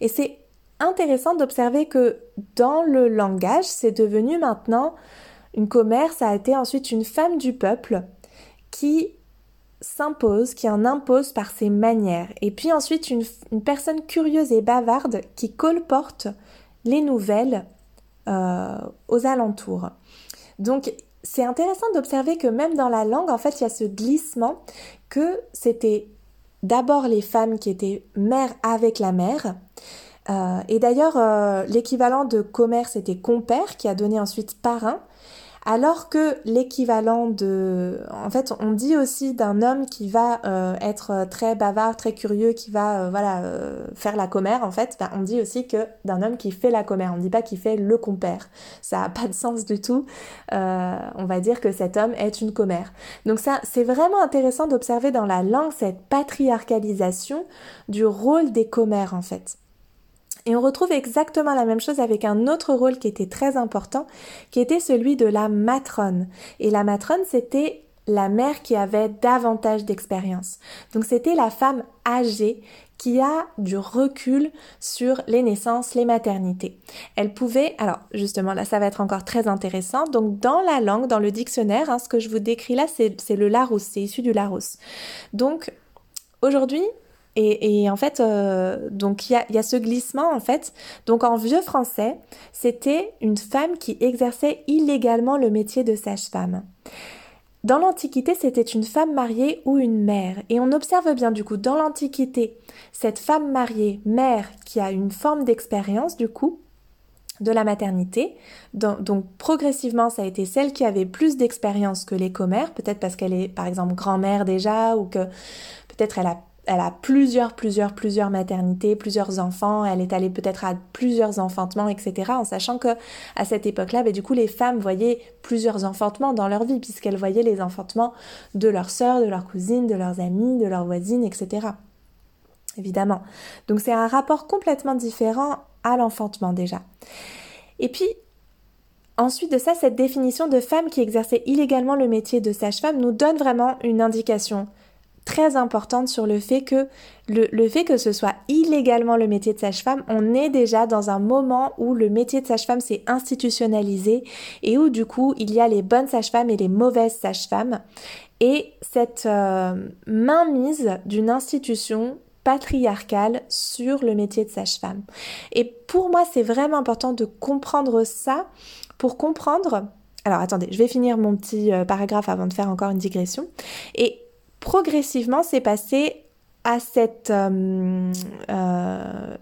Et c'est intéressant d'observer que dans le langage, c'est devenu maintenant une commère, ça a été ensuite une femme du peuple qui s'impose, qui en impose par ses manières, et puis ensuite une, personne curieuse et bavarde qui colporte les nouvelles euh, aux alentours. Donc c'est intéressant d'observer que même dans la langue, en fait, il y a ce glissement que c'était d'abord les femmes qui étaient mères avec la mère. Euh, et d'ailleurs, euh, l'équivalent de commerce était compère, qui a donné ensuite parrain. Alors que l'équivalent de... En fait, on dit aussi d'un homme qui va euh, être très bavard, très curieux, qui va euh, voilà, euh, faire la commère, en fait, ben, on dit aussi que d'un homme qui fait la commère. On ne dit pas qu'il fait le compère. Ça n'a pas de sens du tout. on va dire que cet homme est une commère. Donc ça, c'est vraiment intéressant d'observer dans la langue cette patriarcalisation du rôle des commères, en fait. Et on retrouve exactement la même chose avec un autre rôle qui était très important, qui était celui de la matrone. Et la matrone, c'était la mère qui avait davantage d'expérience. Donc c'était la femme âgée qui a du recul sur les naissances, les maternités. Elle pouvait, alors justement là ça va être encore très intéressant, donc dans la langue, dans le dictionnaire, hein, ce que je vous décris là c'est le Larousse, c'est issu du Larousse. Donc aujourd'hui et, en fait, euh, donc il y a, ce glissement en fait. Donc en vieux français, c'était une femme qui exerçait illégalement le métier de sage-femme. Dans l'Antiquité, c'était une femme mariée ou une mère. Et on observe bien du coup dans l'Antiquité, cette femme mariée, mère, qui a une forme d'expérience du coup de la maternité. Donc, progressivement, ça a été celle qui avait plus d'expérience que les commères, peut-être parce qu'elle est par exemple grand-mère déjà, ou que peut-être elle a elle a plusieurs, plusieurs, plusieurs maternités, plusieurs enfants, elle est allée peut-être à plusieurs enfantements, etc. En sachant que à cette époque-là, ben, du coup, les femmes voyaient plusieurs enfantements dans leur vie, puisqu'elles voyaient les enfantements de leurs sœurs, de leurs cousines, de leurs amies, de leurs voisines, etc. Évidemment. Donc c'est un rapport complètement différent à l'enfantement déjà. Et puis, Ensuite de ça, cette définition de femme qui exerçait illégalement le métier de sage-femme nous donne vraiment une indication très importante sur le fait que le, fait que ce soit illégalement le métier de sage-femme, on est déjà dans un moment où le métier de sage-femme s'est institutionnalisé et où du coup il y a les bonnes sages-femmes et les mauvaises sages-femmes. Et cette euh, mainmise d'une institution patriarcale sur le métier de sage-femme. Et pour moi, c'est vraiment important de comprendre ça pour comprendre... Alors attendez, je vais finir mon petit euh, paragraphe avant de faire encore une digression. Et progressivement, c'est passé à cette, euh, euh,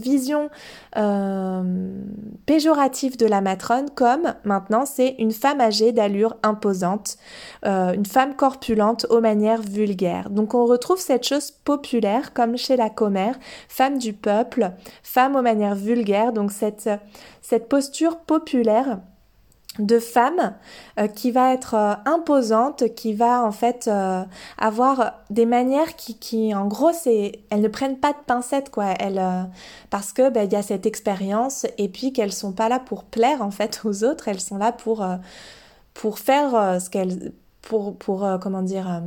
vision euh, péjorative de la matrone comme maintenant c'est une femme âgée d'allure imposante, une femme corpulente aux manières vulgaires. Donc on retrouve cette chose populaire comme chez la commère, femme du peuple, femme aux manières vulgaires, donc cette, cette posture populaire de femme euh, qui va être euh, imposante, qui va en fait euh, avoir des manières qui, qui en gros c'est elles ne prennent pas de pincettes quoi, elles parce que ben, il y a cette expérience et puis qu'elles sont pas là pour plaire en fait aux autres, elles sont là pour pour faire ce qu'elles pour pour comment dire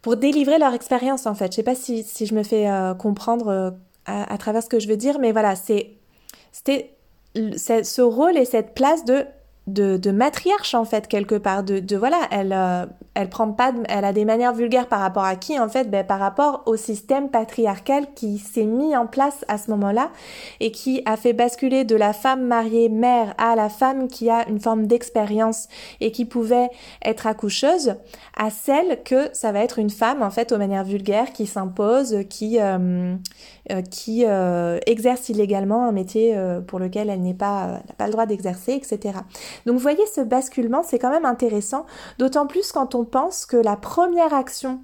pour délivrer leur expérience en fait. Je sais pas si, si je me fais comprendre à, à travers ce que je veux dire, mais voilà, c'est c'était ce rôle et cette place de de, de, matriarche en fait quelque part de, de voilà elle euh, elle prend pas elle a des manières vulgaires par rapport à qui en fait ben, par rapport au système patriarcal qui s'est mis en place à ce moment-là et qui a fait basculer de la femme mariée mère à la femme qui a une forme d'expérience et qui pouvait être accoucheuse à celle que ça va être une femme en fait aux manières vulgaires qui s'impose qui euh, qui exerce illégalement un métier pour lequel elle n'est pas n'a pas le droit d'exercer etc donc vous voyez, ce basculement, c'est quand même intéressant, d'autant plus quand on pense que la première action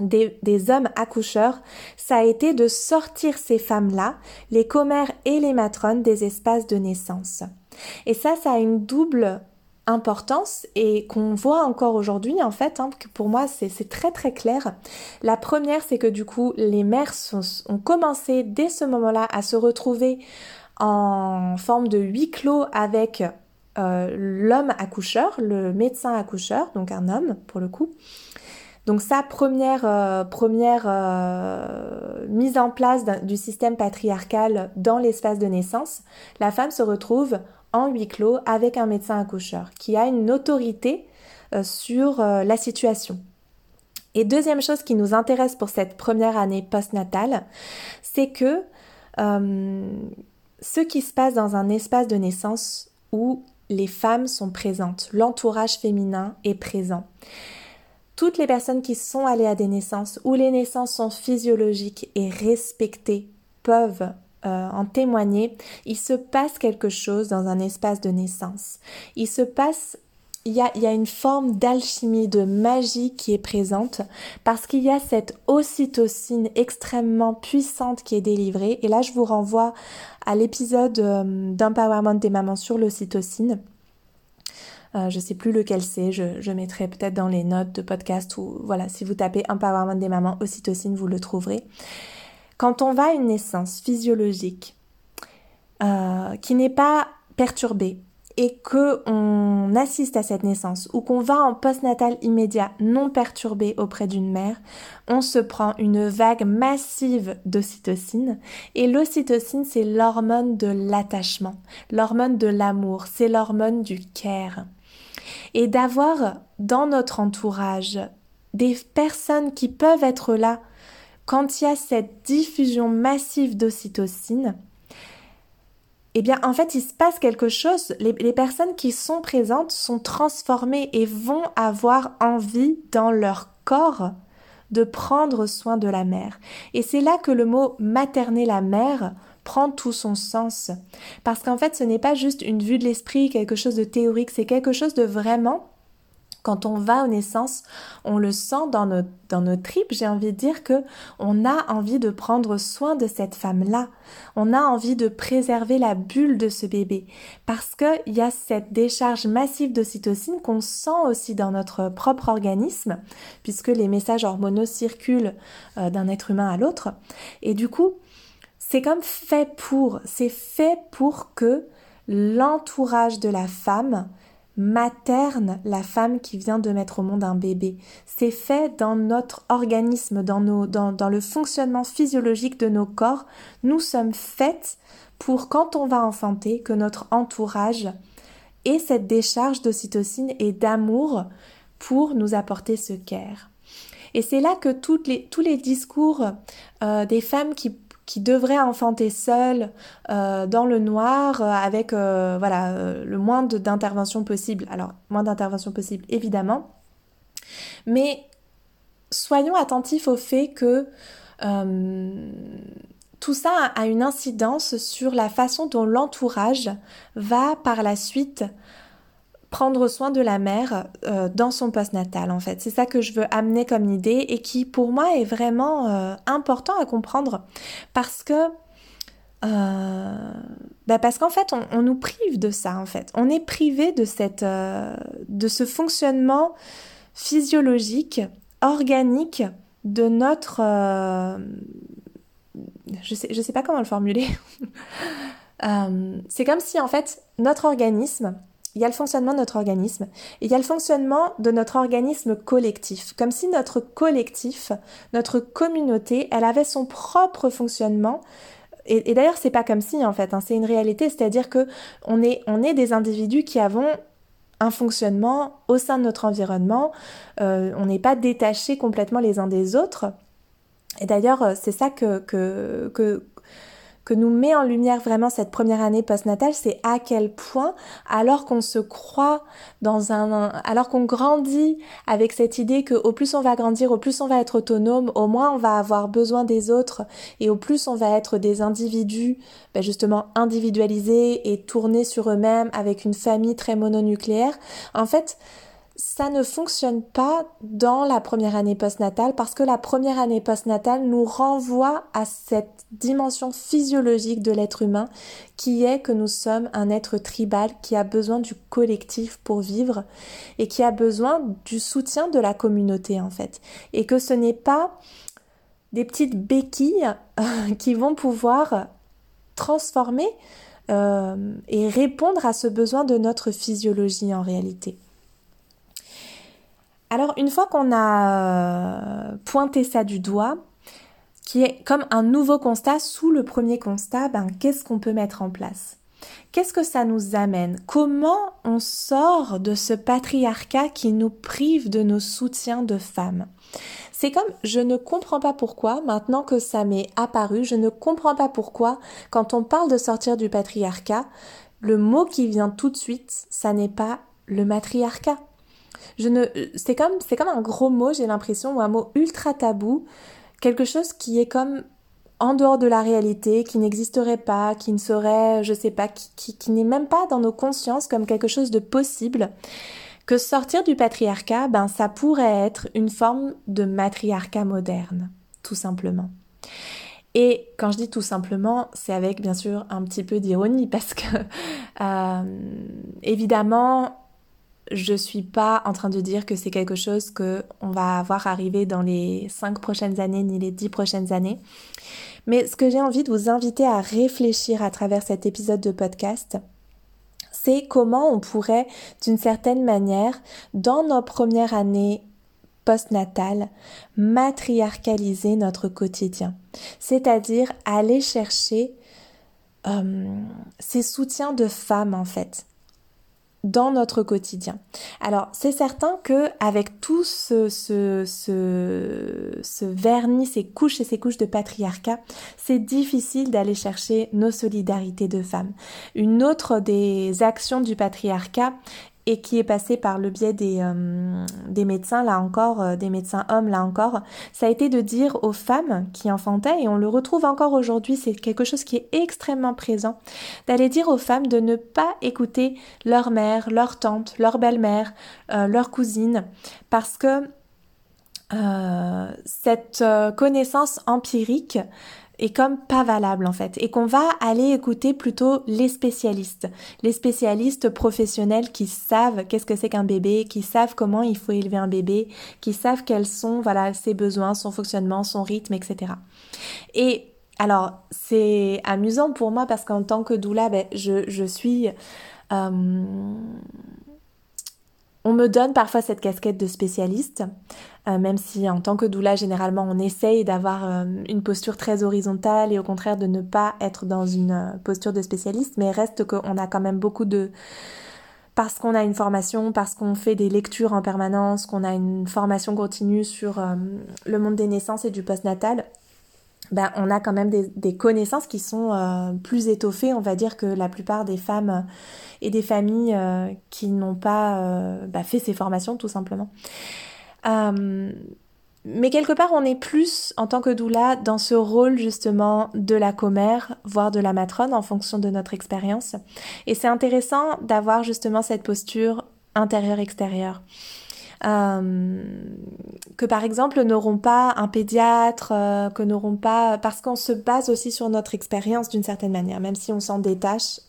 des, hommes accoucheurs, ça a été de sortir ces femmes-là, les commères et les matrones, des espaces de naissance. Et ça, ça a une double importance et qu'on voit encore aujourd'hui en fait, hein, que pour moi c'est très très clair. La première c'est que du coup les mères ont commencé dès ce moment-là à se retrouver en forme de huis clos avec euh, l'homme accoucheur, le médecin accoucheur, donc un homme pour le coup. Donc sa première, euh, première euh, mise en place du système patriarcal dans l'espace de naissance, la femme se retrouve en huis clos avec un médecin accoucheur qui a une autorité sur la situation. Et deuxième chose qui nous intéresse pour cette première année postnatale, c'est que ce qui se passe dans un espace de naissance où les femmes sont présentes, l'entourage féminin est présent. Toutes les personnes qui sont allées à des naissances où les naissances sont physiologiques et respectées peuvent euh, en témoigner. Il se passe quelque chose dans un espace de naissance. Il se passe il y, a, une forme d'alchimie, de magie qui est présente parce qu'il y a cette ocytocine extrêmement puissante qui est délivrée. Et là, je vous renvoie à l'épisode euh, d'Empowerment des mamans sur l'ocytocine. Euh, je ne sais plus lequel c'est, je, je mettrai peut-être dans les notes de podcast ou voilà, si vous tapez Empowerment des mamans ocytocine, vous le trouverez. Quand on va à une naissance physiologique euh, qui n'est pas perturbée, et que on assiste à cette naissance ou qu'on va en postnatal immédiat non perturbé auprès d'une mère, on se prend une vague massive d'ocytocine et l'ocytocine c'est l'hormone de l'attachement, l'hormone de l'amour, c'est l'hormone du care. Et d'avoir dans notre entourage des personnes qui peuvent être là quand il y a cette diffusion massive d'ocytocine, eh bien, en fait, il se passe quelque chose. Les, personnes qui sont présentes sont transformées et vont avoir envie dans leur corps de prendre soin de la mère. Et c'est là que le mot materner la mère prend tout son sens. Parce qu'en fait, ce n'est pas juste une vue de l'esprit, quelque chose de théorique, c'est quelque chose de vraiment quand on va aux naissances, on le sent dans nos, tripes, j'ai envie de dire que on a envie de prendre soin de cette femme-là. On a envie de préserver la bulle de ce bébé. Parce qu'il y a cette décharge massive d'ocytocine qu'on sent aussi dans notre propre organisme, puisque les messages hormonaux circulent euh, d'un être humain à l'autre. Et du coup, c'est comme fait pour, c'est fait pour que l'entourage de la femme materne la femme qui vient de mettre au monde un bébé. C'est fait dans notre organisme, dans, nos, dans, dans le fonctionnement physiologique de nos corps. Nous sommes faites pour, quand on va enfanter, que notre entourage ait cette décharge d'ocytocine et d'amour pour nous apporter ce care. Et c'est là que les, tous les discours des femmes qui qui devraient enfanter seules dans le noir avec voilà le moins d'intervention possible. Alors moins d'intervention possible évidemment, mais soyons attentifs au fait que euh, tout ça a une incidence sur la façon dont l'entourage va par la suite prendre soin de la mère euh, dans son postnatal en fait. C'est ça que je veux amener comme idée et qui pour moi est vraiment euh, important à comprendre parce que bah parce qu'en fait on, on, nous prive de ça en fait. On est privé de cette de ce fonctionnement physiologique, organique de notre... Euh, je sais, je sais pas comment le formuler. *laughs* Euh, c'est comme si en fait notre organisme, il y a le fonctionnement de notre organisme il y a le fonctionnement de notre organisme collectif. Comme si notre collectif, notre communauté, elle avait son propre fonctionnement et, d'ailleurs, c'est pas comme si en fait, hein, c'est une réalité, c'est-à-dire que on est, des individus qui avons un fonctionnement au sein de notre environnement. Euh, on n'est pas détaché complètement les uns des autres. Et d'ailleurs, euh, c'est ça que, que, que nous met en lumière vraiment cette première année postnatale, c'est à quel point, alors qu'on se croit dans un, alors qu'on grandit avec cette idée que au plus on va grandir, au plus on va être autonome, au moins on va avoir besoin des autres, et au plus on va être des individus, ben justement individualisés et tournés sur eux-mêmes avec une famille très mononucléaire. En fait, ça ne fonctionne pas dans la première année postnatale parce que la première année postnatale nous renvoie à cette dimension physiologique de l'être humain qui est que nous sommes un être tribal qui a besoin du collectif pour vivre et qui a besoin du soutien de la communauté en fait et que ce n'est pas des petites béquilles *laughs* qui vont pouvoir transformer euh, et répondre à ce besoin de notre physiologie en réalité. Alors une fois qu'on a euh, pointé ça du doigt, qui est comme un nouveau constat, sous le premier constat, ben, qu'est-ce qu'on peut mettre en place? Qu'est-ce que ça nous amène? Comment on sort de ce patriarcat qui nous prive de nos soutiens de femmes? C'est comme je ne comprends pas pourquoi, maintenant que ça m'est apparu, je ne comprends pas pourquoi, quand on parle de sortir du patriarcat, le mot qui vient tout de suite, ça n'est pas le matriarcat. Je ne, c'est comme, c'est comme un gros mot, j'ai l'impression, ou un mot ultra tabou, quelque chose qui est comme en dehors de la réalité, qui n'existerait pas, qui ne serait, je sais pas, qui, qui, n'est même pas dans nos consciences comme quelque chose de possible, que sortir du patriarcat, ben ça pourrait être une forme de matriarcat moderne, tout simplement. Et quand je dis tout simplement, c'est avec bien sûr un petit peu d'ironie parce que *laughs* euh, évidemment je suis pas en train de dire que c'est quelque chose que on va voir arriver dans les cinq prochaines années ni les dix prochaines années. Mais ce que j'ai envie de vous inviter à réfléchir à travers cet épisode de podcast, c'est comment on pourrait, d'une certaine manière, dans nos premières années postnatales, matriarcaliser notre quotidien. C'est-à-dire aller chercher euh, ces soutiens de femmes, en fait dans notre quotidien. Alors c'est certain que avec tout ce, ce, ce, vernis, ces couches et ces couches de patriarcat, c'est difficile d'aller chercher nos solidarités de femmes. Une autre des actions du patriarcat et qui est passé par le biais des, euh, médecins, là encore, euh, des médecins hommes, là encore, ça a été de dire aux femmes qui enfantaient, et on le retrouve encore aujourd'hui, c'est quelque chose qui est extrêmement présent, d'aller dire aux femmes de ne pas écouter leur mère, leur tante, leur belle-mère, euh, leur cousine, parce que cette connaissance empirique est comme pas valable en fait et qu'on va aller écouter plutôt les spécialistes, les spécialistes professionnels qui savent qu'est-ce que c'est qu'un bébé, qui savent comment il faut élever un bébé, qui savent quels sont voilà ses besoins, son fonctionnement, son rythme, etc. Et alors c'est amusant pour moi parce qu'en tant que doula, ben, je, je suis euh, on me donne parfois cette casquette de spécialiste, euh, même si en tant que doula, généralement, on essaye d'avoir euh, une posture très horizontale et au contraire de ne pas être dans une euh, posture de spécialiste, mais reste qu'on a quand même beaucoup de, parce qu'on a une formation, parce qu'on fait des lectures en permanence, qu'on a une formation continue sur le monde des naissances et du postnatal, ben, on a quand même des, connaissances qui sont euh, plus étoffées, on va dire, que la plupart des femmes et des familles euh, qui n'ont pas ben, fait ces formations, tout simplement. mais quelque part, on est plus, en tant que doula, dans ce rôle justement de la commère, voire de la matrone, en fonction de notre expérience. Et c'est intéressant d'avoir justement cette posture intérieure-extérieure. Euh, que par exemple n'auront pas un pédiatre, euh, que n'auront pas, parce qu'on se base aussi sur notre expérience d'une certaine manière, même si on s'en détache,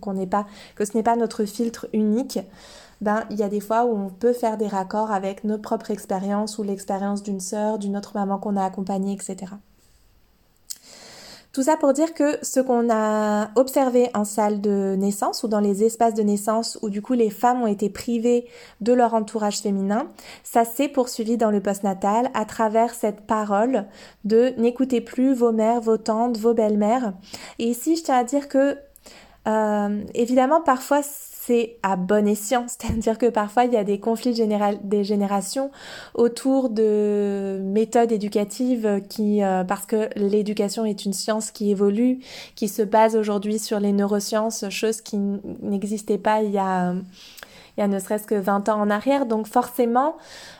qu'on n'est pas, que ce n'est pas notre filtre unique. Ben, il y a des fois où on peut faire des raccords avec notre propre expérience ou l'expérience d'une sœur, d'une autre maman qu'on a accompagnée, etc. Tout ça pour dire que ce qu'on a observé en salle de naissance ou dans les espaces de naissance où du coup les femmes ont été privées de leur entourage féminin, ça s'est poursuivi dans le postnatal à travers cette parole de n'écoutez plus vos mères, vos tantes, vos belles-mères. Et ici, je tiens à dire que euh, évidemment, parfois, c'est à bon escient, *laughs* c'est-à-dire que parfois il y a des conflits des générations autour de méthodes éducatives qui, euh, parce que l'éducation est une science qui évolue, qui se base aujourd'hui sur les neurosciences, chose qui n'existait pas il y a il y a ne serait-ce que 20 ans en arrière, donc forcément,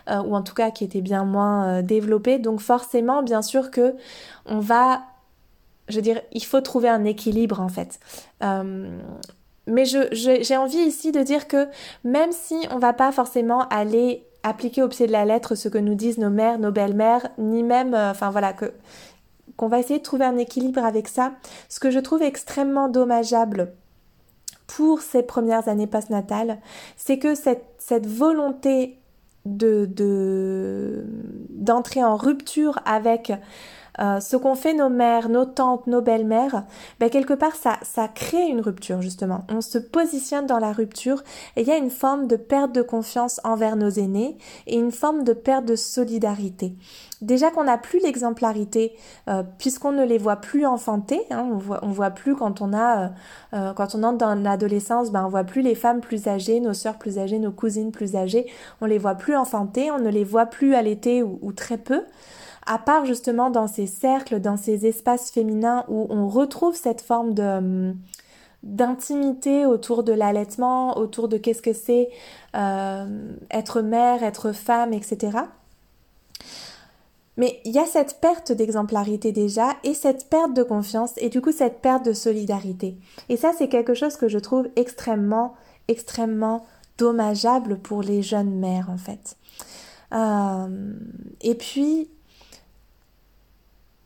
euh, ou en tout cas qui était bien moins euh, développé, donc forcément, bien sûr que on va, je veux dire, il faut trouver un équilibre en fait mais j'ai envie ici de dire que même si on va pas forcément aller appliquer au pied de la lettre ce que nous disent nos mères, nos belles-mères, ni même, euh, enfin voilà, qu'on va essayer de trouver un équilibre avec ça. Ce que je trouve extrêmement dommageable pour ces premières années postnatales, c'est que cette, cette volonté de d'entrer en rupture avec euh, ce qu'ont fait nos mères, nos tantes, nos belles-mères, ben quelque part ça, ça crée une rupture justement. On se positionne dans la rupture et il y a une forme de perte de confiance envers nos aînés et une forme de perte de solidarité. Déjà qu'on n'a plus l'exemplarité euh, puisqu'on ne les voit plus enfanter, hein, on voit, on voit plus quand on a euh, quand on entre dans l'adolescence, ben on voit plus les femmes plus âgées, nos sœurs plus âgées, nos cousines plus âgées, on les voit plus enfanter, on ne les voit plus allaiter ou, ou très peu à part justement dans ces cercles, dans ces espaces féminins où on retrouve cette forme de hum, d'intimité autour de l'allaitement, autour de qu'est-ce que c'est euh, être mère, être femme, etc. Mais il y a cette perte d'exemplarité déjà et cette perte de confiance et du coup cette perte de solidarité. Et ça c'est quelque chose que je trouve extrêmement, extrêmement dommageable pour les jeunes mères en fait. Euh, et puis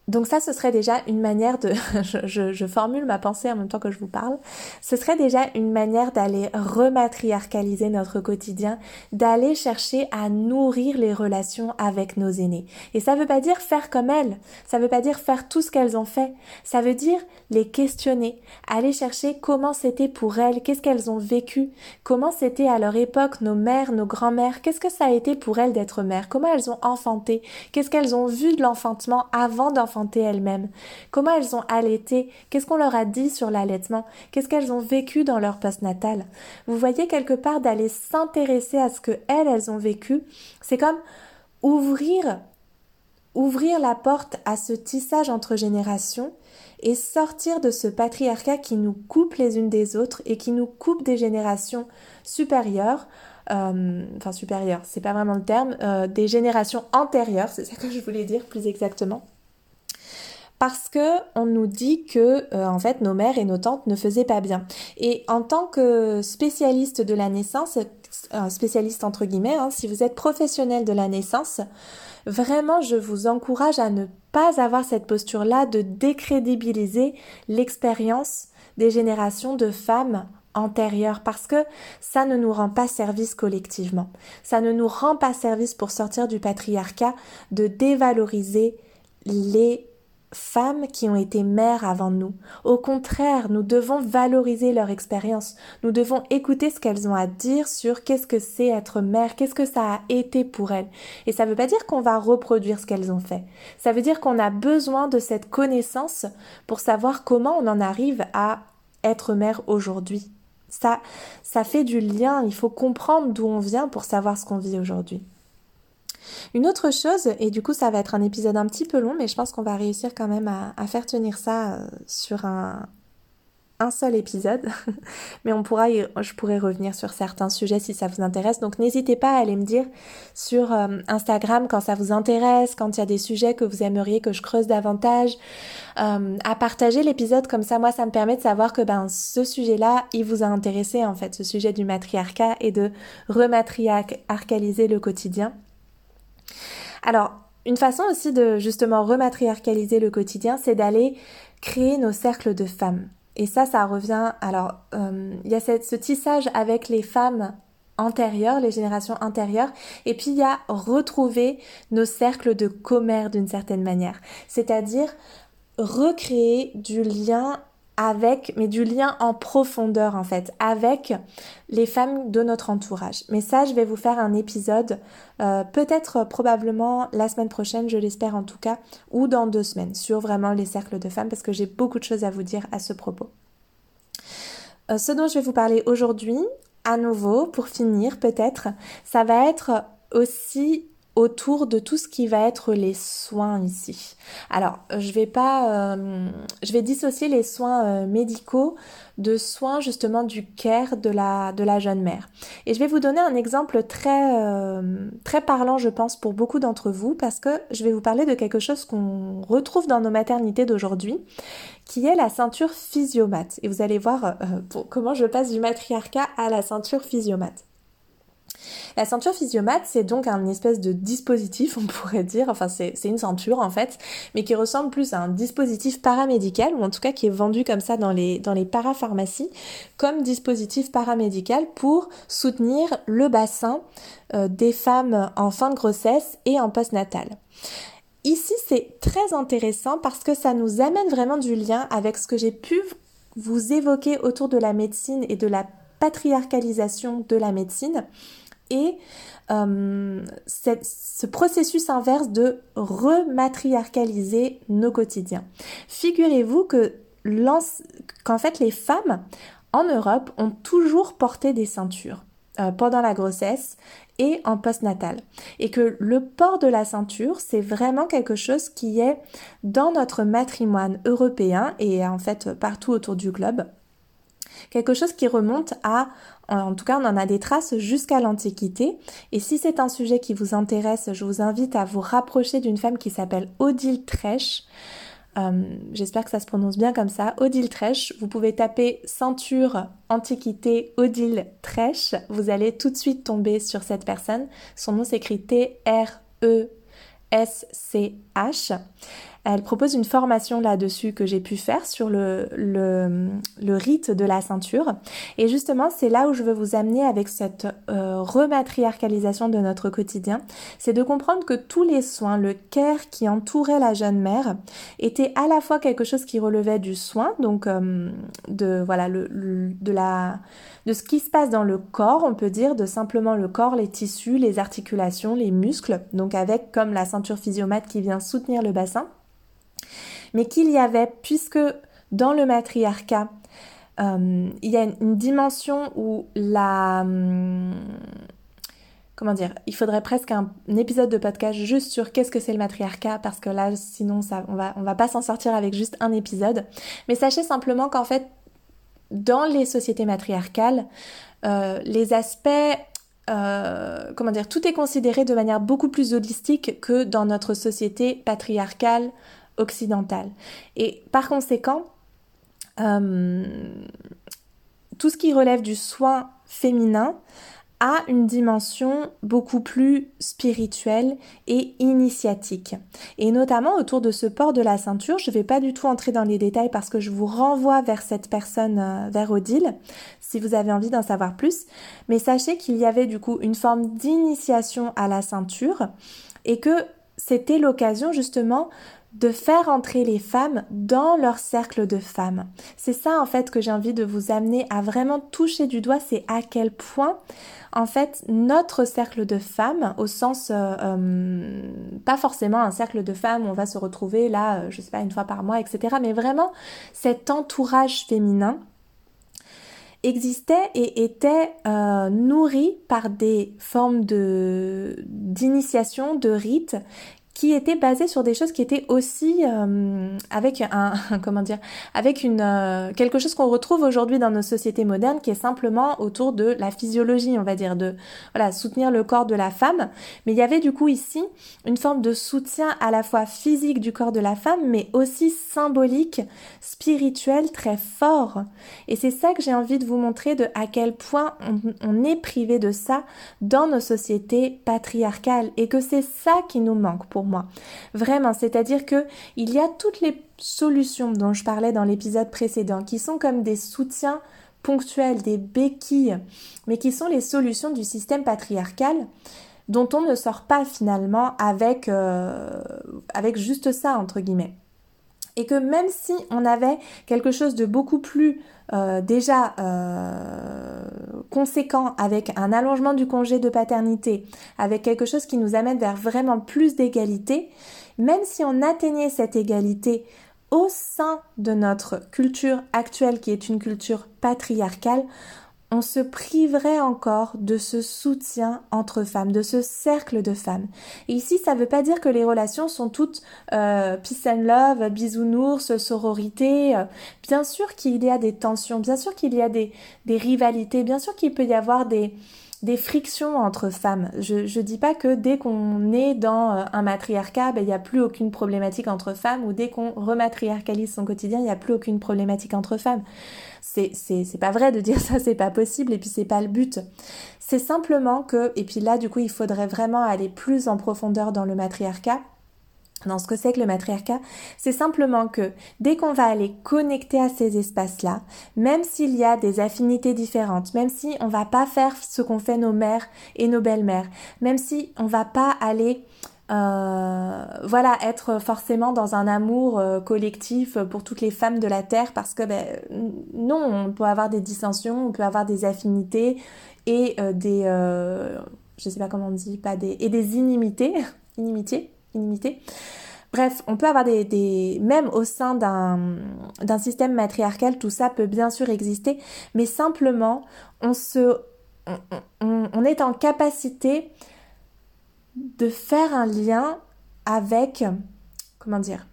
donc ça, ce serait déjà une manière de, *laughs* je, formule ma pensée en même temps que je vous parle, ce serait déjà une manière d'aller rematriarcaliser notre quotidien, d'aller chercher à nourrir les relations avec nos aînés. Et ça veut pas dire faire comme elles, ça veut pas dire faire tout ce qu'elles ont fait, ça veut dire les questionner, aller chercher comment c'était pour elles, qu'est-ce qu'elles ont vécu, comment c'était à leur époque nos mères, nos grands-mères, qu'est-ce que ça a été pour elles d'être mères, comment elles ont enfanté, qu'est-ce qu'elles ont vu de l'enfantement avant d'enfanter elles-mêmes. Comment elles ont allaité? Qu'est-ce qu'on leur a dit sur l'allaitement? Qu'est-ce qu'elles ont vécu dans leur postnatal? Vous voyez quelque part d'aller s'intéresser à ce que elles, elles ont vécu, c'est comme ouvrir ouvrir la porte à ce tissage entre générations et sortir de ce patriarcat qui nous coupe les unes des autres et qui nous coupe des générations supérieures euh, enfin supérieures, c'est pas vraiment le terme, euh, des générations antérieures, c'est ça que je voulais dire plus exactement, parce que on nous dit que euh, en fait nos mères et nos tantes ne faisaient pas bien. Et en tant que spécialiste de la naissance, un spécialiste entre guillemets, hein, si vous êtes professionnel de la naissance, vraiment je vous encourage à ne pas avoir cette posture-là de décrédibiliser l'expérience des générations de femmes antérieures parce que ça ne nous rend pas service collectivement. Ça ne nous rend pas service pour sortir du patriarcat de dévaloriser les femmes qui ont été mères avant nous. Au contraire, nous devons valoriser leur expérience. Nous devons écouter ce qu'elles ont à dire sur qu'est-ce que c'est être mère, qu'est-ce que ça a été pour elles. Et ça ne veut pas dire qu'on va reproduire ce qu'elles ont fait. Ça veut dire qu'on a besoin de cette connaissance pour savoir comment on en arrive à être mère aujourd'hui. Ça, ça fait du lien. Il faut comprendre d'où on vient pour savoir ce qu'on vit aujourd'hui. Une autre chose, et du coup ça va être un épisode un petit peu long, mais je pense qu'on va réussir quand même à, faire tenir ça euh, sur un, seul épisode, *laughs* mais on pourra je pourrais revenir sur certains sujets si ça vous intéresse. Donc n'hésitez pas à aller me dire sur euh, Instagram quand ça vous intéresse, quand il y a des sujets que vous aimeriez que je creuse davantage, euh, à partager l'épisode comme ça. Moi, ça me permet de savoir que ben ce sujet-là, il vous a intéressé en fait, ce sujet du matriarcat et de rematriarcaliser le quotidien. Alors, une façon aussi de justement rematriarcaliser le quotidien, c'est d'aller créer nos cercles de femmes. Et ça, ça revient. Alors, euh, il y a ce tissage avec les femmes antérieures, les générations antérieures, et puis il y a retrouver nos cercles de commerce d'une certaine manière. C'est-à-dire recréer du lien avec, mais du lien en profondeur en fait, avec les femmes de notre entourage. Mais ça, je vais vous faire un épisode, euh, peut-être probablement la semaine prochaine, je l'espère en tout cas, ou dans deux semaines, sur vraiment les cercles de femmes, parce que j'ai beaucoup de choses à vous dire à ce propos. Euh, ce dont je vais vous parler aujourd'hui, à nouveau, pour finir peut-être, ça va être aussi autour de tout ce qui va être les soins ici. Alors, je vais pas, euh, je vais dissocier les soins euh, médicaux de soins justement du care de la de la jeune mère. Et je vais vous donner un exemple très euh, très parlant, je pense, pour beaucoup d'entre vous, parce que je vais vous parler de quelque chose qu'on retrouve dans nos maternités d'aujourd'hui, qui est la ceinture physiomate. Et vous allez voir comment je passe du matriarcat à la ceinture physiomate. La ceinture physiomate, c'est donc un espèce de dispositif, on *laughs* pourrait dire, enfin c'est une ceinture en fait, mais qui ressemble plus à un dispositif paramédical, ou en tout cas qui est vendu comme ça dans les, parapharmacies, comme dispositif paramédical pour soutenir le bassin euh, des femmes en fin de grossesse et en postnatal. Ici, c'est très intéressant parce que ça nous amène vraiment du lien avec ce que j'ai pu vous évoquer autour de la médecine et de la patriarcalisation de la médecine euh, ce processus inverse de rematriarcaliser nos quotidiens. Figurez-vous que qu'en fait les femmes en Europe ont toujours porté des ceintures euh, pendant la grossesse et en postnatal. Et que le port de la ceinture, c'est vraiment quelque chose qui est dans notre matrimoine européen et en fait partout autour du globe quelque chose qui remonte à, en tout cas on en a des traces jusqu'à l'Antiquité. Et si c'est un sujet qui vous intéresse, je vous invite à vous rapprocher d'une femme qui s'appelle Odile Trèche. Euh, j'espère que ça se prononce bien comme ça. Odile Trèche. Vous pouvez taper ceinture antiquité Odile Trèche. Vous allez tout de suite tomber sur cette personne. Son nom s'écrit T-R-E S-C-H. Elle propose une formation là-dessus que j'ai pu faire sur le, le, rite de la ceinture. Et justement, c'est là où je veux vous amener avec cette euh, rematriarcalisation de notre quotidien. C'est de comprendre que tous les soins, le care qui entourait la jeune mère, était à la fois quelque chose qui relevait du soin, donc euh, de, voilà, le, de, la, de ce qui se passe dans le corps, on peut dire, de simplement le corps, les tissus, les articulations, les muscles, donc avec comme la ceinture physiomate qui vient soutenir le bassin mais qu'il y avait, puisque dans le matriarcat, euh, il y a une, dimension où la... Hum, comment dire Il faudrait presque un, épisode de podcast juste sur qu'est-ce que c'est le matriarcat, parce que là, sinon, ça, on va, on va pas s'en sortir avec juste un épisode. Mais sachez simplement qu'en fait, dans les sociétés matriarcales, euh, les aspects euh, comment dire, tout est considéré de manière beaucoup plus holistique que dans notre société patriarcale occidentale. Et par conséquent, euh, tout ce qui relève du soin féminin a une dimension beaucoup plus spirituelle et initiatique. Et notamment autour de ce port de la ceinture, je ne vais pas du tout entrer dans les détails parce que je vous renvoie vers cette personne, euh, vers Odile, si vous avez envie d'en savoir plus. Mais sachez qu'il y avait du coup une forme d'initiation à la ceinture et que c'était l'occasion justement de faire entrer les femmes dans leur cercle de femmes. C'est ça en fait que j'ai envie de vous amener à vraiment toucher du doigt, c'est à quel point en fait notre cercle de femmes, au sens euh, euh, pas forcément un cercle de femmes où on va se retrouver là, euh, je sais pas, une fois par mois, etc. Mais vraiment cet entourage féminin existait et était nourri par des formes d'initiation, de rites qui était basé sur des choses qui étaient aussi euh, avec un *laughs* comment dire avec une euh, quelque chose qu'on retrouve aujourd'hui dans nos sociétés modernes qui est simplement autour de la physiologie on va dire de voilà soutenir le corps de la femme mais il y avait du coup ici une forme de soutien à la fois physique du corps de la femme mais aussi symbolique spirituel très fort et c'est ça que j'ai envie de vous montrer de à quel point on, on est privé de ça dans nos sociétés patriarcales et que c'est ça qui nous manque pour moi. Vraiment, c'est-à-dire que il y a toutes les solutions dont je parlais dans l'épisode précédent qui sont comme des soutiens ponctuels, des béquilles, mais qui sont les solutions du système patriarcal dont on ne sort pas finalement avec, euh, avec juste ça, entre guillemets. Et que même si on avait quelque chose de beaucoup plus euh, déjà euh, conséquent avec un allongement du congé de paternité, avec quelque chose qui nous amène vers vraiment plus d'égalité, même si on atteignait cette égalité au sein de notre culture actuelle qui est une culture patriarcale, on se priverait encore de ce soutien entre femmes, de ce cercle de femmes. Ici, ça ne veut pas dire que les relations sont toutes euh, peace and love, bisounours, sororité. Bien sûr qu'il y a des tensions, bien sûr qu'il y a des, rivalités, bien sûr qu'il peut y avoir des, des frictions entre femmes. Je ne dis pas que dès qu'on est dans euh, un matriarcat, ben, il n'y a plus aucune problématique entre femmes, ou dès qu'on rematriarcalise son quotidien, il n'y a plus aucune problématique entre femmes. C'est, pas vrai de dire ça, c'est pas possible, et puis c'est pas le but. C'est simplement que, et puis là, du coup, il faudrait vraiment aller plus en profondeur dans le matriarcat dans ce que c'est que le matriarcat, c'est simplement que dès qu'on va aller connecter à ces espaces-là, même s'il y a des affinités différentes, même si on va pas faire ce qu'ont fait nos mères et nos belles-mères, même si on va pas aller voilà, être forcément dans un amour euh, collectif pour toutes les femmes de la Terre parce que ben, non, on peut avoir des dissensions, on peut avoir des affinités et euh, des, je sais pas comment on dit, pas des, et des inimités, *laughs* inimitiés, inimité. Bref, on peut avoir des, même au sein d'un système matriarcal, tout ça peut bien sûr exister, mais simplement on se, on est en capacité de faire un lien avec, comment dire,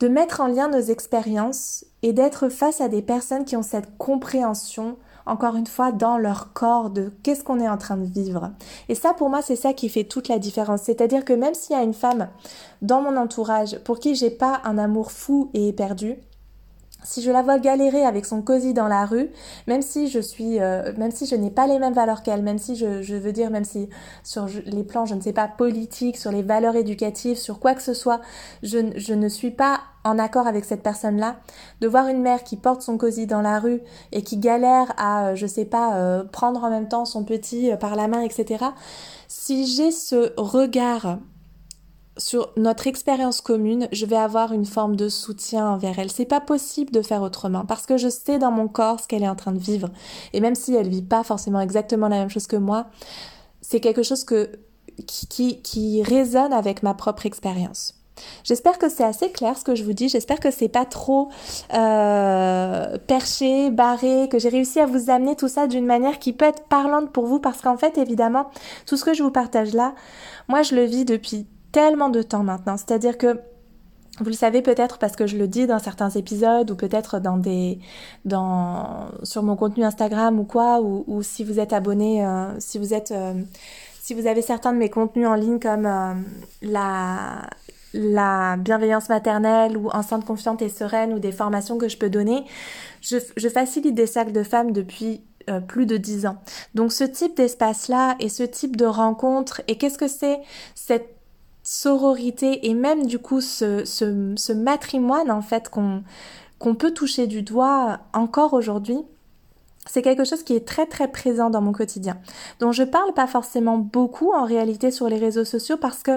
de mettre en lien nos expériences et d'être face à des personnes qui ont cette compréhension encore une fois, dans leur corps de qu'est-ce qu'on est en train de vivre. Et ça, pour moi, c'est ça qui fait toute la différence. C'est-à-dire que même s'il y a une femme dans mon entourage pour qui j'ai pas un amour fou et éperdu, si je la vois galérer avec son cosy dans la rue, même si je suis, euh, même si je n'ai pas les mêmes valeurs qu'elle, même si je, je, veux dire, même si sur les plans, je ne sais pas, politiques, sur les valeurs éducatives, sur quoi que ce soit, je, je ne suis pas en accord avec cette personne-là, de voir une mère qui porte son cosy dans la rue et qui galère à, euh, je sais pas, euh, prendre en même temps son petit par la main, etc. Si j'ai ce regard sur notre expérience commune, je vais avoir une forme de soutien envers elle. C'est pas possible de faire autrement parce que je sais dans mon corps ce qu'elle est en train de vivre. Et même si elle vit pas forcément exactement la même chose que moi, c'est quelque chose que, qui, qui, résonne avec ma propre expérience. J'espère que c'est assez clair ce que je vous dis. J'espère que c'est pas trop euh, perché, barré, que j'ai réussi à vous amener tout ça d'une manière qui peut être parlante pour vous parce qu'en fait, évidemment, tout ce que je vous partage là, moi, je le vis depuis tellement de temps maintenant. C'est-à-dire que vous le savez peut-être parce que je le dis dans certains épisodes ou peut-être dans des dans sur mon contenu Instagram ou quoi ou, si vous êtes abonné euh, si vous êtes euh, si vous avez certains de mes contenus en ligne comme euh, la la bienveillance maternelle ou enceinte confiante et sereine ou des formations que je peux donner, je, je facilite des cercles de femmes depuis plus de dix ans. Donc ce type d'espace-là et ce type de rencontre, et qu'est-ce que c'est cette sororité et même du coup ce, ce, ce matrimoine en fait qu'on qu'on peut toucher du doigt encore aujourd'hui, c'est quelque chose qui est très très présent dans mon quotidien, dont je parle pas forcément beaucoup en réalité sur les réseaux sociaux parce que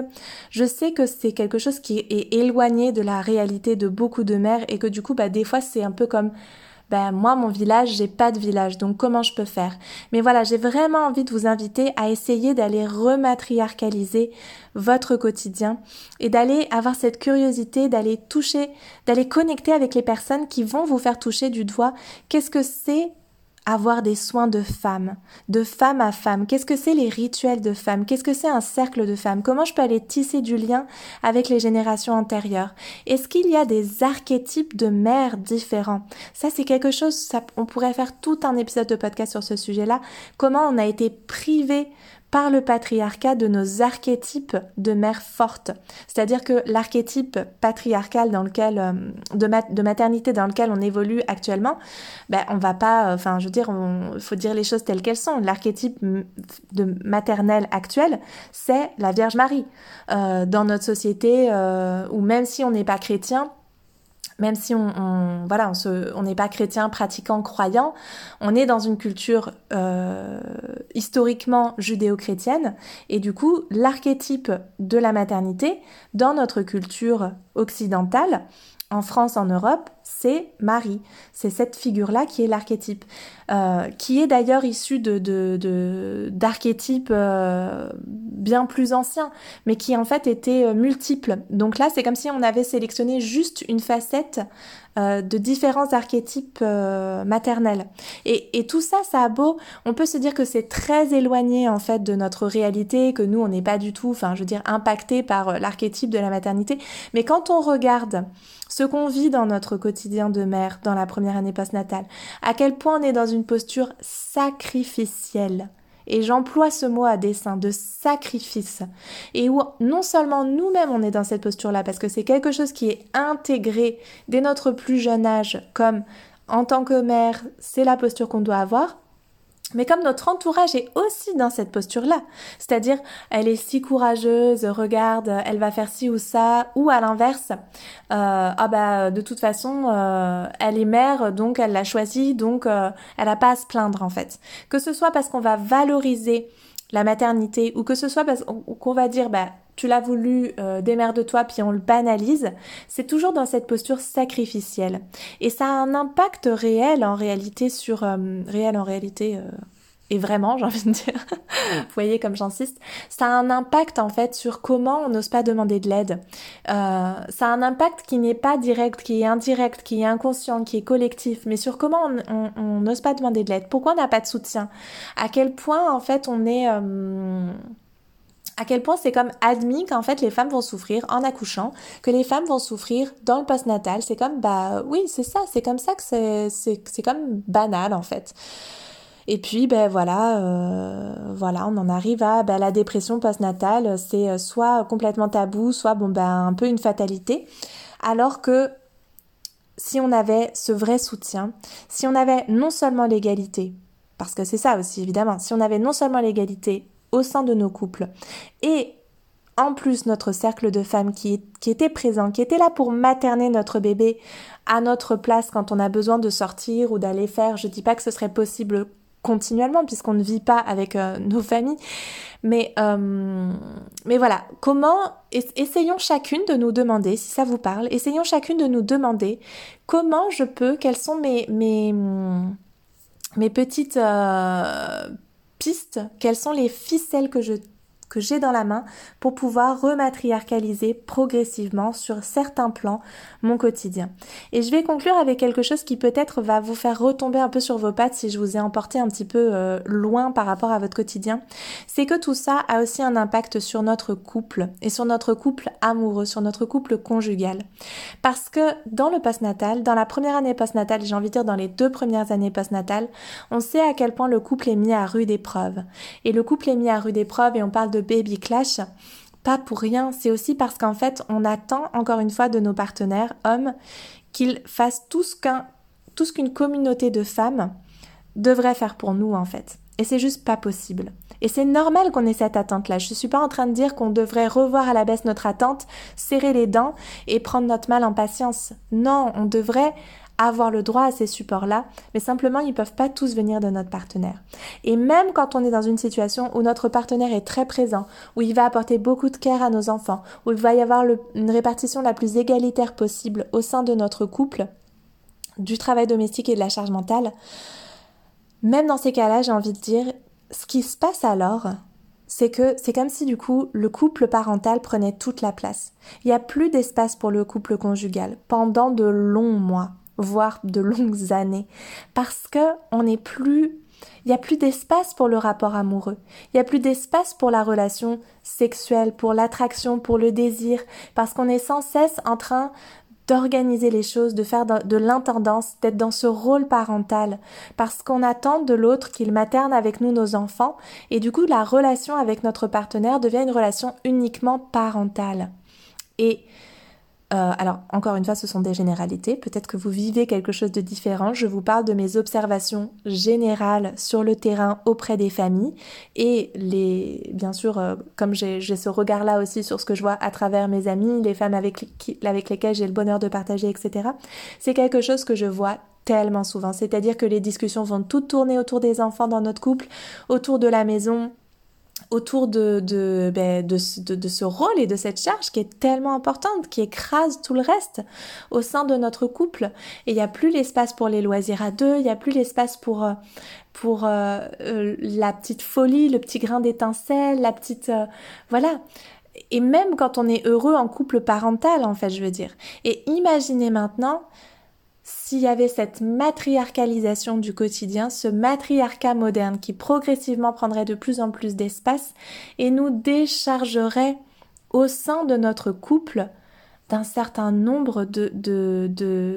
je sais que c'est quelque chose qui est éloigné de la réalité de beaucoup de mères et que du coup bah des fois c'est un peu comme ben moi mon village j'ai pas de village donc comment je peux faire? Mais voilà j'ai vraiment envie de vous inviter à essayer d'aller rematriarcaliser votre quotidien et d'aller avoir cette curiosité d'aller toucher d'aller connecter avec les personnes qui vont vous faire toucher du doigt. Qu'est-ce que c'est avoir des soins de femme, de femme à femme. Qu'est-ce que c'est les rituels de femme Qu'est-ce que c'est un cercle de femmes? Comment je peux aller tisser du lien avec les générations antérieures? Est-ce qu'il y a des archétypes de mères différents? Ça, c'est quelque chose, on pourrait faire tout un épisode de podcast sur ce sujet-là. Comment on a été privé par le patriarcat de nos archétypes de mère forte. C'est-à-dire que l'archétype patriarcal dans lequel, euh, de, maternité dans lequel on évolue actuellement, ben, on va pas, euh, enfin, je veux dire, il faut dire les choses telles qu'elles sont. L'archétype de maternelle actuel, c'est la Vierge Marie. Euh, dans notre société, ou même si on n'est pas chrétien, même si on, voilà, on n'est pas chrétien, pratiquant, croyant, on est dans une culture euh, historiquement judéo-chrétienne, et du coup, l'archétype de la maternité dans notre culture occidentale, en France, en Europe, c'est Marie. C'est cette figure-là qui est l'archétype, euh, qui est d'ailleurs issu de, d'archétypes euh, bien plus anciens, mais qui en fait étaient euh, multiples. Donc là, c'est comme si on avait sélectionné juste une facette de différents archétypes maternels. Et, et, tout ça, ça a beau, on peut se dire que c'est très éloigné en fait de notre réalité, que nous, on n'est pas du tout, enfin, je veux dire, impacté par l'archétype de la maternité. Mais quand on regarde ce qu'on vit dans notre quotidien de mère dans la première année postnatale, à quel point on est dans une posture sacrificielle. Et j'emploie ce mot à dessein de sacrifice. Et où non seulement nous-mêmes on est dans cette posture-là, parce que c'est quelque chose qui est intégré dès notre plus jeune âge, comme en tant que mère, c'est la posture qu'on doit avoir, mais comme notre entourage est aussi dans cette posture-là, c'est-à-dire elle est si courageuse, regarde, elle va faire ci ou ça, ou à l'inverse, euh, ah bah de toute façon euh, elle est mère donc elle l'a choisi donc euh, elle a pas à se plaindre en fait. Que ce soit parce qu'on va valoriser la maternité ou que ce soit parce qu'on va dire bah tu l'as voulu, euh, démerde-toi, puis on le banalise, c'est toujours dans cette posture sacrificielle. Et ça a un impact réel en réalité sur... Euh, réel en réalité... Euh, et vraiment, *laughs* j'ai envie de dire, vous voyez comme j'insiste, ça a un impact en fait sur comment on n'ose pas demander de l'aide. Euh, ça a un impact qui n'est pas direct, qui est indirect, qui est inconscient, qui est collectif, mais sur comment on n'ose pas demander de l'aide. Pourquoi on n'a pas de soutien? À quel point en fait on est... À quel point c'est comme admis qu'en fait les femmes vont souffrir en accouchant, que les femmes vont souffrir dans le postnatal. C'est comme, bah oui, c'est ça, c'est comme ça que c'est, c'est, comme banal en fait. Et puis, ben voilà, euh, voilà, on en arrive à ben, la dépression postnatale. C'est euh, soit complètement tabou, soit bon ben un peu une fatalité. Alors que si on avait ce vrai soutien, si on avait non seulement l'égalité, parce que c'est ça aussi évidemment, si on avait non seulement l'égalité au sein de nos couples. Et en plus notre cercle de femmes qui, était présent, qui était là pour materner notre bébé à notre place quand on a besoin de sortir ou d'aller faire, je dis pas que ce serait possible continuellement puisqu'on ne vit pas avec euh, nos familles, mais, euh, mais voilà, comment, essayons chacune de nous demander, si ça vous parle, essayons chacune de nous demander comment je peux, quelles sont mes, mes, mes petites euh, pistes, quelles sont les ficelles que je que j'ai dans la main pour pouvoir rematriarcaliser progressivement sur certains plans mon quotidien. Et je vais conclure avec quelque chose qui peut-être va vous faire retomber un peu sur vos pattes si je vous ai emporté un petit peu euh, loin par rapport à votre quotidien. C'est que tout ça a aussi un impact sur notre couple et sur notre couple amoureux, sur notre couple conjugal. Parce que dans le postnatal, dans la première année postnatale, j'ai envie de dire dans les deux premières années postnatales, on sait à quel point le couple est mis à rude épreuve. Et le couple est mis à rude épreuve et on parle de baby clash, pas pour rien, c'est aussi parce qu'en fait, on attend encore une fois de nos partenaires hommes qu'ils fassent tout ce qu'un tout ce qu'une communauté de femmes devrait faire pour nous en fait. Et c'est juste pas possible. Et c'est normal qu'on ait cette attente-là. Je suis pas en train de dire qu'on devrait revoir à la baisse notre attente, serrer les dents et prendre notre mal en patience. Non, on devrait avoir le droit à ces supports-là, mais simplement ils peuvent pas tous venir de notre partenaire. Et même quand on est dans une situation où notre partenaire est très présent, où il va apporter beaucoup de care à nos enfants, où il va y avoir une répartition la plus égalitaire possible au sein de notre couple, du travail domestique et de la charge mentale, même dans ces cas-là, j'ai envie de dire, ce qui se passe alors, c'est que c'est comme si du coup le couple parental prenait toute la place. Il n'y a plus d'espace pour le couple conjugal pendant de longs mois voire de longues années, parce que on n'est plus il n'y a plus d'espace pour le rapport amoureux. Il n'y a plus d'espace pour la relation sexuelle, pour l'attraction, pour le désir, parce qu'on est sans cesse en train d'organiser les choses, de faire de l'intendance, d'être dans ce rôle parental, parce qu'on attend de l'autre qu'il materne avec nous nos enfants, et du coup la relation avec notre partenaire devient une relation uniquement parentale. Et euh, alors, encore une fois, ce sont des généralités. Peut-être que vous vivez quelque chose de différent. Je vous parle de mes observations générales sur le terrain auprès des familles. Et les, bien sûr, euh, comme j'ai ce regard-là aussi sur ce que je vois à travers mes amis, les femmes avec, avec lesquelles j'ai le bonheur de partager, etc. C'est quelque chose que je vois tellement souvent. C'est-à-dire que les discussions vont toutes tourner autour des enfants dans notre couple, autour de la maison, autour de, de, ben, de, de, ce rôle et de cette charge qui est tellement importante, qui écrase tout le reste au sein de notre couple. Et il n'y a plus l'espace pour les loisirs à deux, il n'y a plus l'espace pour, euh, pour euh, euh, la petite folie, le petit grain d'étincelle, la petite... voilà. Et même quand on est heureux en couple parental, en fait, je veux dire. Et imaginez maintenant s'il y avait cette matriarcalisation du quotidien, ce matriarcat moderne qui progressivement prendrait de plus en plus d'espace et nous déchargerait au sein de notre couple d'un certain nombre de, de,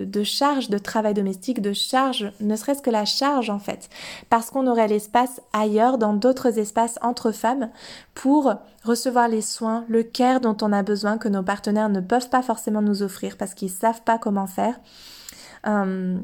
de, charges de travail domestique, de charges, ne serait-ce que la charge en fait, parce qu'on aurait l'espace ailleurs, dans d'autres espaces entre femmes, pour recevoir les soins, le care dont on a besoin, que nos partenaires ne peuvent pas forcément nous offrir parce qu'ils savent pas comment faire euh,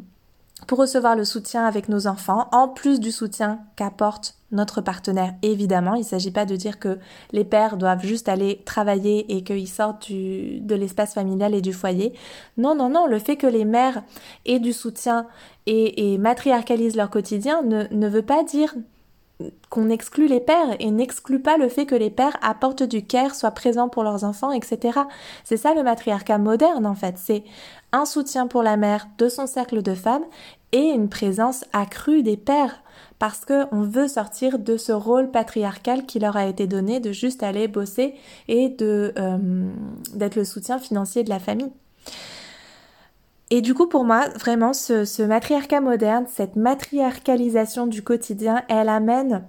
pour recevoir le soutien avec nos enfants, en plus du soutien qu'apporte notre partenaire. Évidemment, il ne s'agit pas de dire que les pères doivent juste aller travailler et qu'ils sortent du, de l'espace familial et du foyer. Non, non, non, le fait que les mères aient du soutien et, et matriarcalisent leur quotidien ne, ne veut pas dire qu'on exclut les pères et n'exclut pas le fait que les pères apportent du care, soient présents pour leurs enfants, etc. C'est ça le matriarcat moderne en fait. C'est un soutien pour la mère de son cercle de femmes et une présence accrue des pères parce qu'on veut sortir de ce rôle patriarcal qui leur a été donné de juste aller bosser et de euh, d'être le soutien financier de la famille. Et du coup, pour moi, vraiment, ce, matriarcat moderne, cette matriarcalisation du quotidien, elle amène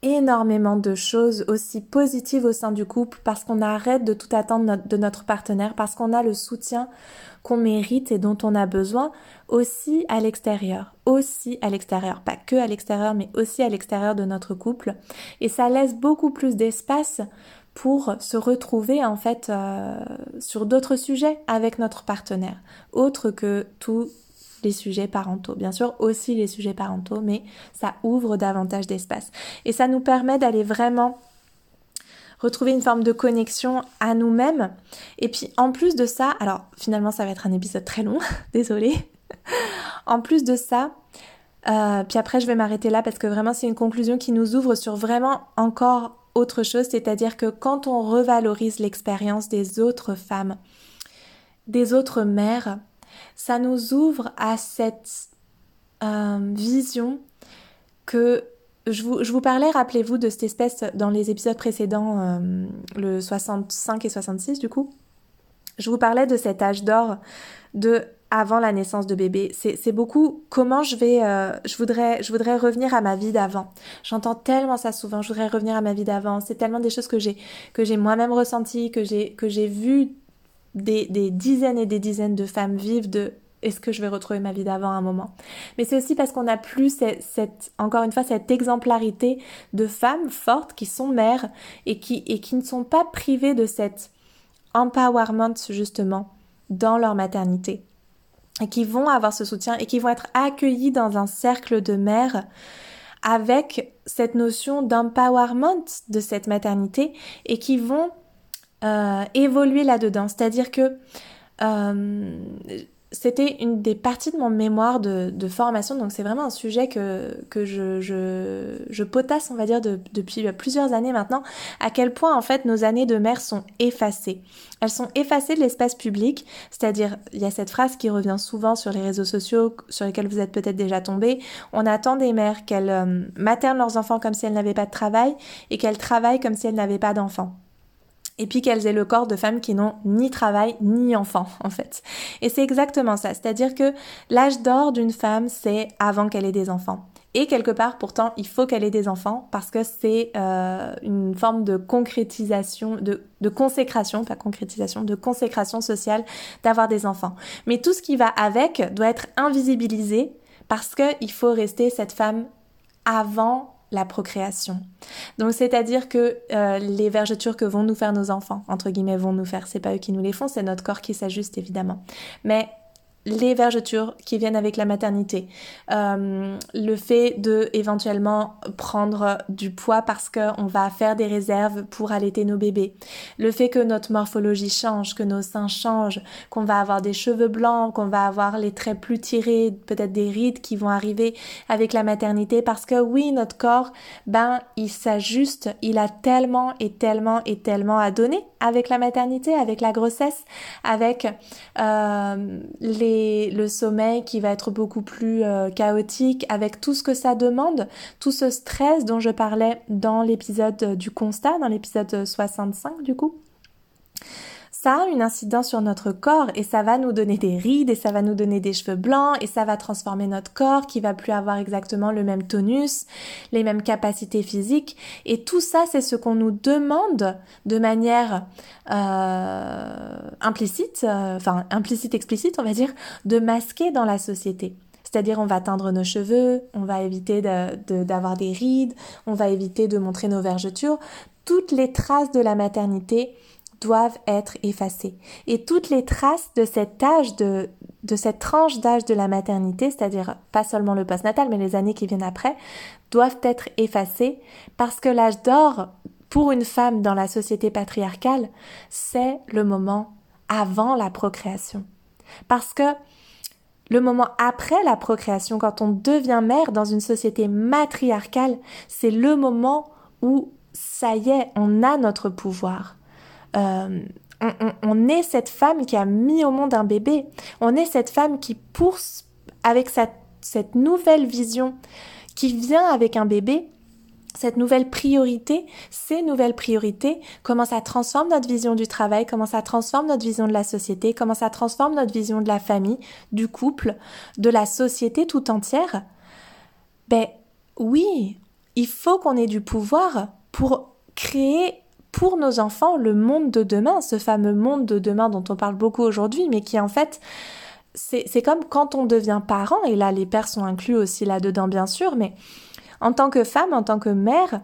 énormément de choses aussi positives au sein du couple parce qu'on arrête de tout attendre de notre partenaire, parce qu'on a le soutien qu'on mérite et dont on a besoin aussi à l'extérieur, aussi à l'extérieur, pas que à l'extérieur, mais aussi à l'extérieur de notre couple. Et ça laisse beaucoup plus d'espace pour se retrouver en fait euh, sur d'autres sujets avec notre partenaire, autre que tous les sujets parentaux. Bien sûr aussi les sujets parentaux, mais ça ouvre davantage d'espace. Et ça nous permet d'aller vraiment retrouver une forme de connexion à nous-mêmes. Et puis en plus de ça, alors finalement ça va être un épisode très long, *laughs* désolé. en plus de ça, euh, puis après je vais m'arrêter là parce que vraiment c'est une conclusion qui nous ouvre sur vraiment encore autre chose, c'est-à-dire que quand on revalorise l'expérience des autres femmes, des autres mères, ça nous ouvre à cette euh, vision que je vous, parlais, rappelez-vous, de cette espèce dans les épisodes précédents, euh, le 65 et 66 du coup. Je vous parlais de cet âge d'or de avant la naissance de bébé. C'est beaucoup comment je vais, euh, je voudrais, je voudrais revenir à ma vie d'avant. J'entends tellement ça souvent. Je voudrais revenir à ma vie d'avant. C'est tellement des choses que j'ai que j'ai moi-même ressenties, que j'ai que j'ai vu des, des dizaines et des dizaines de femmes vivre de est-ce que je vais retrouver ma vie d'avant à un moment Mais c'est aussi parce qu'on n'a plus cette, encore une fois, cette exemplarité de femmes fortes qui sont mères et qui, et qui ne sont pas privées de cet empowerment justement dans leur maternité et qui vont avoir ce soutien et qui vont être accueillis dans un cercle de mères avec cette notion d'empowerment de cette maternité et qui vont euh, évoluer là-dedans. C'est-à-dire que euh, c'était une des parties de mon mémoire de, formation, donc c'est vraiment un sujet que, que je, je, potasse, on va dire, depuis plusieurs années maintenant, à quel point en fait nos années de mère sont effacées. Elles sont effacées de l'espace public, c'est-à-dire il y a cette phrase qui revient souvent sur les réseaux sociaux, sur lesquels vous êtes peut-être déjà tombés, on attend des mères qu'elles euh, maternent leurs enfants comme si elles n'avaient pas de travail et qu'elles travaillent comme si elles n'avaient pas d'enfants. Et puis qu'elles aient le corps de femmes qui n'ont ni travail ni enfant en fait. Et c'est exactement ça, c'est-à-dire que l'âge d'or d'une femme, c'est avant qu'elle ait des enfants. Et quelque part, pourtant, il faut qu'elle ait des enfants parce que c'est euh, une forme de concrétisation, de, de consécration, pas concrétisation, de consécration sociale d'avoir des enfants. Mais tout ce qui va avec doit être invisibilisé parce qu'il faut rester cette femme avant la procréation. Donc c'est-à-dire que euh, les vergetures que vont nous faire nos enfants, entre guillemets vont nous faire, c'est pas eux qui nous les font, c'est notre corps qui s'ajuste évidemment. Mais les vergetures qui viennent avec la maternité, euh, le fait de éventuellement prendre du poids parce qu'on va faire des réserves pour allaiter nos bébés, le fait que notre morphologie change, que nos seins changent, qu'on va avoir des cheveux blancs, qu'on va avoir les traits plus tirés, peut-être des rides qui vont arriver avec la maternité parce que oui, notre corps, ben, il s'ajuste, il a tellement et tellement et tellement à donner avec la maternité, avec la grossesse, avec euh, le sommeil qui va être beaucoup plus euh, chaotique, avec tout ce que ça demande, tout ce stress dont je parlais dans l'épisode du constat, dans l'épisode 65 du coup ça a une incidence sur notre corps et ça va nous donner des rides et ça va nous donner des cheveux blancs et ça va transformer notre corps qui va plus avoir exactement le même tonus, les mêmes capacités physiques et tout ça c'est ce qu'on nous demande de manière euh, implicite, euh, enfin implicite explicite on va dire, de masquer dans la société. C'est-à-dire on va teindre nos cheveux, on va éviter d'avoir des rides, on va éviter de montrer nos vergetures. Toutes les traces de la maternité doivent être effacées. Et toutes les traces de cet âge, de, cette tranche d'âge de la maternité, c'est-à-dire pas seulement le postnatal, mais les années qui viennent après, doivent être effacées parce que l'âge d'or pour une femme dans la société patriarcale, c'est le moment avant la procréation. Parce que le moment après la procréation, quand on devient mère dans une société matriarcale, c'est le moment où ça y est, on a notre pouvoir. Euh, on, est cette femme qui a mis au monde un bébé. On est cette femme qui pousse avec cette nouvelle vision qui vient avec un bébé, cette nouvelle priorité, ces nouvelles priorités, comment ça transforme notre vision du travail, comment ça transforme notre vision de la société, comment ça transforme notre vision de la famille, du couple, de la société tout entière. Ben oui, il faut qu'on ait du pouvoir pour créer pour nos enfants le monde de demain, ce fameux monde de demain dont on parle beaucoup aujourd'hui, mais qui en fait, c'est comme quand on devient parent, et là les pères sont inclus aussi là-dedans bien sûr, mais en tant que femme, en tant que mère,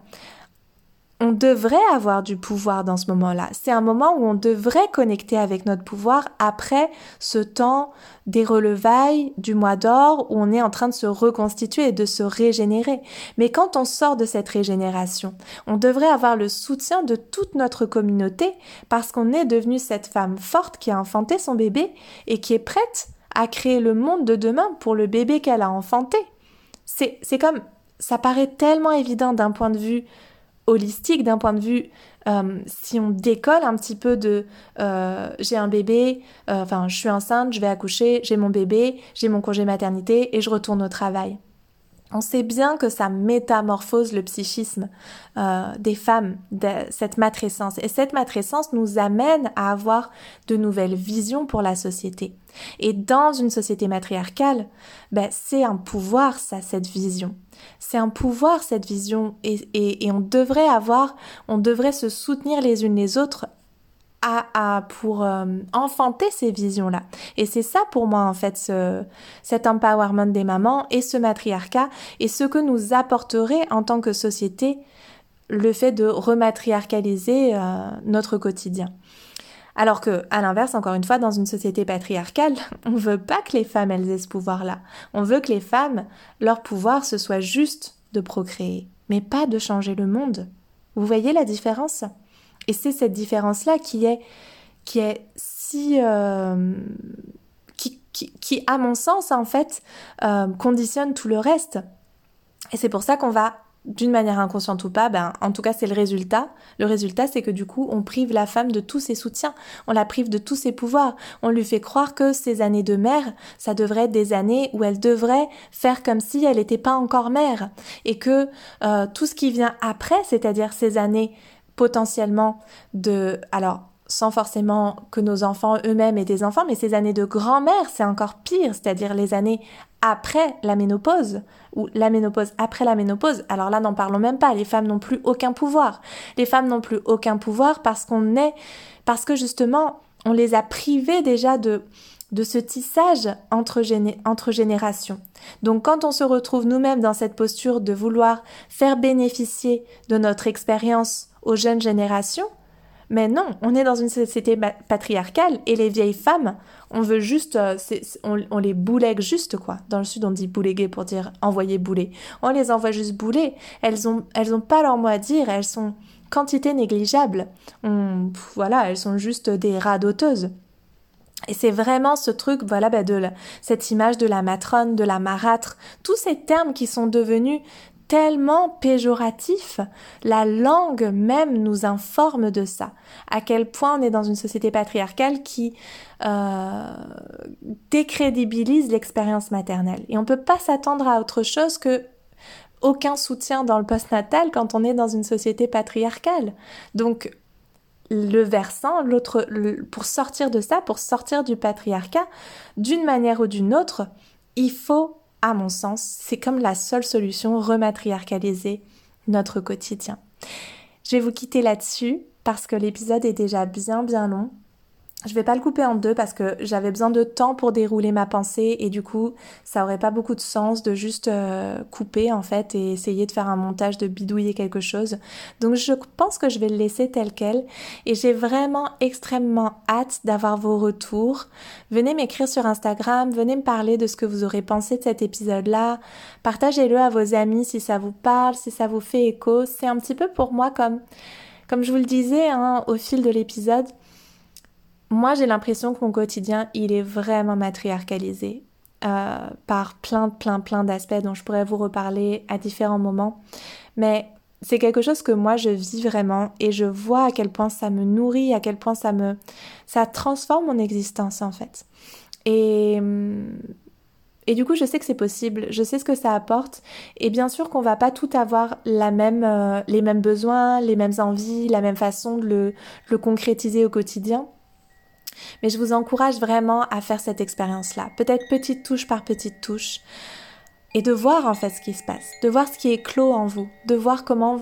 on devrait avoir du pouvoir dans ce moment-là. C'est un moment où on devrait connecter avec notre pouvoir après ce temps des relevailles du mois d'or où on est en train de se reconstituer et de se régénérer. Mais quand on sort de cette régénération, on devrait avoir le soutien de toute notre communauté parce qu'on est devenu cette femme forte qui a enfanté son bébé et qui est prête à créer le monde de demain pour le bébé qu'elle a enfanté. C'est comme ça paraît tellement évident d'un point de vue holistique d'un point de vue euh, si on décolle un petit peu de euh, j'ai un bébé, euh, enfin je suis enceinte, je vais accoucher, j'ai mon bébé, j'ai mon congé maternité et je retourne au travail. On sait bien que ça métamorphose le psychisme des femmes, de cette matrescence. Et cette matrescence nous amène à avoir de nouvelles visions pour la société. Et dans une société matriarcale, ben, c'est un pouvoir, ça, cette vision. C'est un pouvoir, cette vision. Et, et, on devrait avoir, on devrait se soutenir les unes les autres à, à, pour euh, enfanter ces visions-là. Et c'est ça pour moi, en fait, ce, cet empowerment des mamans et ce matriarcat et ce que nous apporterait en tant que société le fait de rematriarcaliser euh, notre quotidien. Alors que, à l'inverse, encore une fois, dans une société patriarcale, *laughs* on veut pas que les femmes elles aient ce pouvoir-là. On veut que les femmes, leur pouvoir, ce soit juste de procréer, mais pas de changer le monde. Vous voyez la différence? Et c'est cette différence-là qui est, qui est si, euh, qui, qui, à mon sens, en fait, euh, conditionne tout le reste. Et c'est pour ça qu'on va d'une manière inconsciente ou pas, ben, en tout cas, c'est le résultat. Le résultat, c'est que du coup, on prive la femme de tous ses soutiens, on la prive de tous ses pouvoirs, on lui fait croire que ces années de mère, ça devrait être des années où elle devrait faire comme si elle n'était pas encore mère, et que euh, tout ce qui vient après, c'est-à-dire ces années potentiellement de... Alors, sans forcément que nos enfants eux-mêmes aient des enfants, mais ces années de grand-mère, c'est encore pire, c'est-à-dire les années après la ménopause, ou la ménopause après la ménopause. Alors là, n'en parlons même pas, les femmes n'ont plus aucun pouvoir. Les femmes n'ont plus aucun pouvoir parce qu'on est, parce que justement, on les a privées déjà de, de ce tissage entre, entre générations. Donc quand on se retrouve nous-mêmes dans cette posture de vouloir faire bénéficier de notre expérience aux jeunes générations, mais non, on est dans une société patriarcale et les vieilles femmes, on veut juste, euh, on, les boulègue juste quoi. Dans le sud, on dit bouléguer pour dire envoyer bouler. On les envoie juste bouler. Elles ont, pas leur mot à dire. Elles sont quantité négligeable. voilà, elles sont juste des radoteuses. Et c'est vraiment ce truc, voilà, bah, cette image de la matrone, de la marâtre, tous ces termes qui sont devenus tellement péjoratifs, la langue même nous informe de ça. À quel point on est dans une société patriarcale qui euh, décrédibilise l'expérience maternelle. Et on peut pas s'attendre à autre chose que aucun soutien dans le postnatal quand on est dans une société patriarcale. Donc le versant, l'autre, pour sortir de ça, pour sortir du patriarcat, d'une manière ou d'une autre, il faut, à mon sens, c'est comme la seule solution, rematriarcaliser notre quotidien. Je vais vous quitter là-dessus parce que l'épisode est déjà bien bien long. Je vais pas le couper en deux parce que j'avais besoin de temps pour dérouler ma pensée et du coup ça aurait pas beaucoup de sens de juste euh, couper en fait et essayer de faire un montage de bidouiller quelque chose. Donc je pense que je vais le laisser tel quel et j'ai vraiment extrêmement hâte d'avoir vos retours. Venez m'écrire sur Instagram, venez me parler de ce que vous aurez pensé de cet épisode là. Partagez-le à vos amis si ça vous parle, si ça vous fait écho. C'est un petit peu pour moi comme comme je vous le disais hein, au fil de l'épisode moi, j'ai l'impression que mon quotidien, il est vraiment matriarcalisé euh, par plein, plein, plein d'aspects dont je pourrais vous reparler à différents moments. Mais c'est quelque chose que moi, je vis vraiment et je vois à quel point ça me nourrit, à quel point ça me... ça transforme mon existence, en fait. Et... Et du coup, je sais que c'est possible, je sais ce que ça apporte, et bien sûr qu'on va pas tout avoir la même, euh, les mêmes besoins, les mêmes envies, la même façon de le, le concrétiser au quotidien. Mais je vous encourage vraiment à faire cette expérience-là, peut-être petite touche par petite touche, et de voir en fait ce qui se passe, de voir ce qui est clos en vous, de voir comment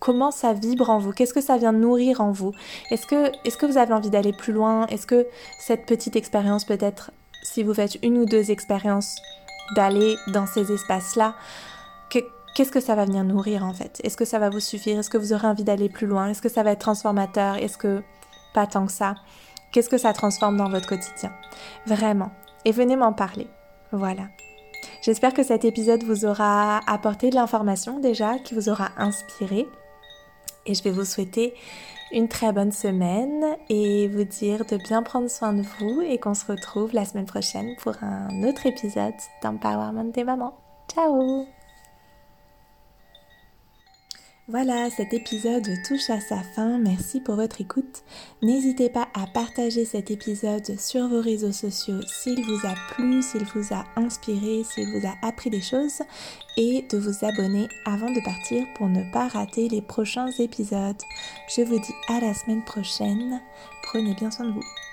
comment ça vibre en vous, qu'est-ce que ça vient nourrir en vous. Est-ce que, est que vous avez envie d'aller plus loin? Est-ce que cette petite expérience peut-être, si vous faites une ou deux expériences, d'aller dans ces espaces-là, qu'est-ce que ça va venir nourrir en fait? Est-ce que ça va vous suffire? Est-ce que vous aurez envie d'aller plus loin? Est-ce que ça va être transformateur? Est-ce que pas tant que ça? Qu'est-ce que ça transforme dans votre quotidien? Vraiment. Et venez m'en parler. Voilà. J'espère que cet épisode vous aura apporté de l'information déjà, qui vous aura inspiré. Et je vais vous souhaiter une très bonne semaine et vous dire de bien prendre soin de vous et qu'on se retrouve la semaine prochaine pour un autre épisode d'Empowerment des mamans. Ciao voilà, cet épisode touche à sa fin. Merci pour votre écoute. N'hésitez pas à partager cet épisode sur vos réseaux sociaux s'il vous a plu, s'il vous a inspiré, s'il vous a appris des choses et de vous abonner avant de partir pour ne pas rater les prochains épisodes. Je vous dis à la semaine prochaine. Prenez bien soin de vous.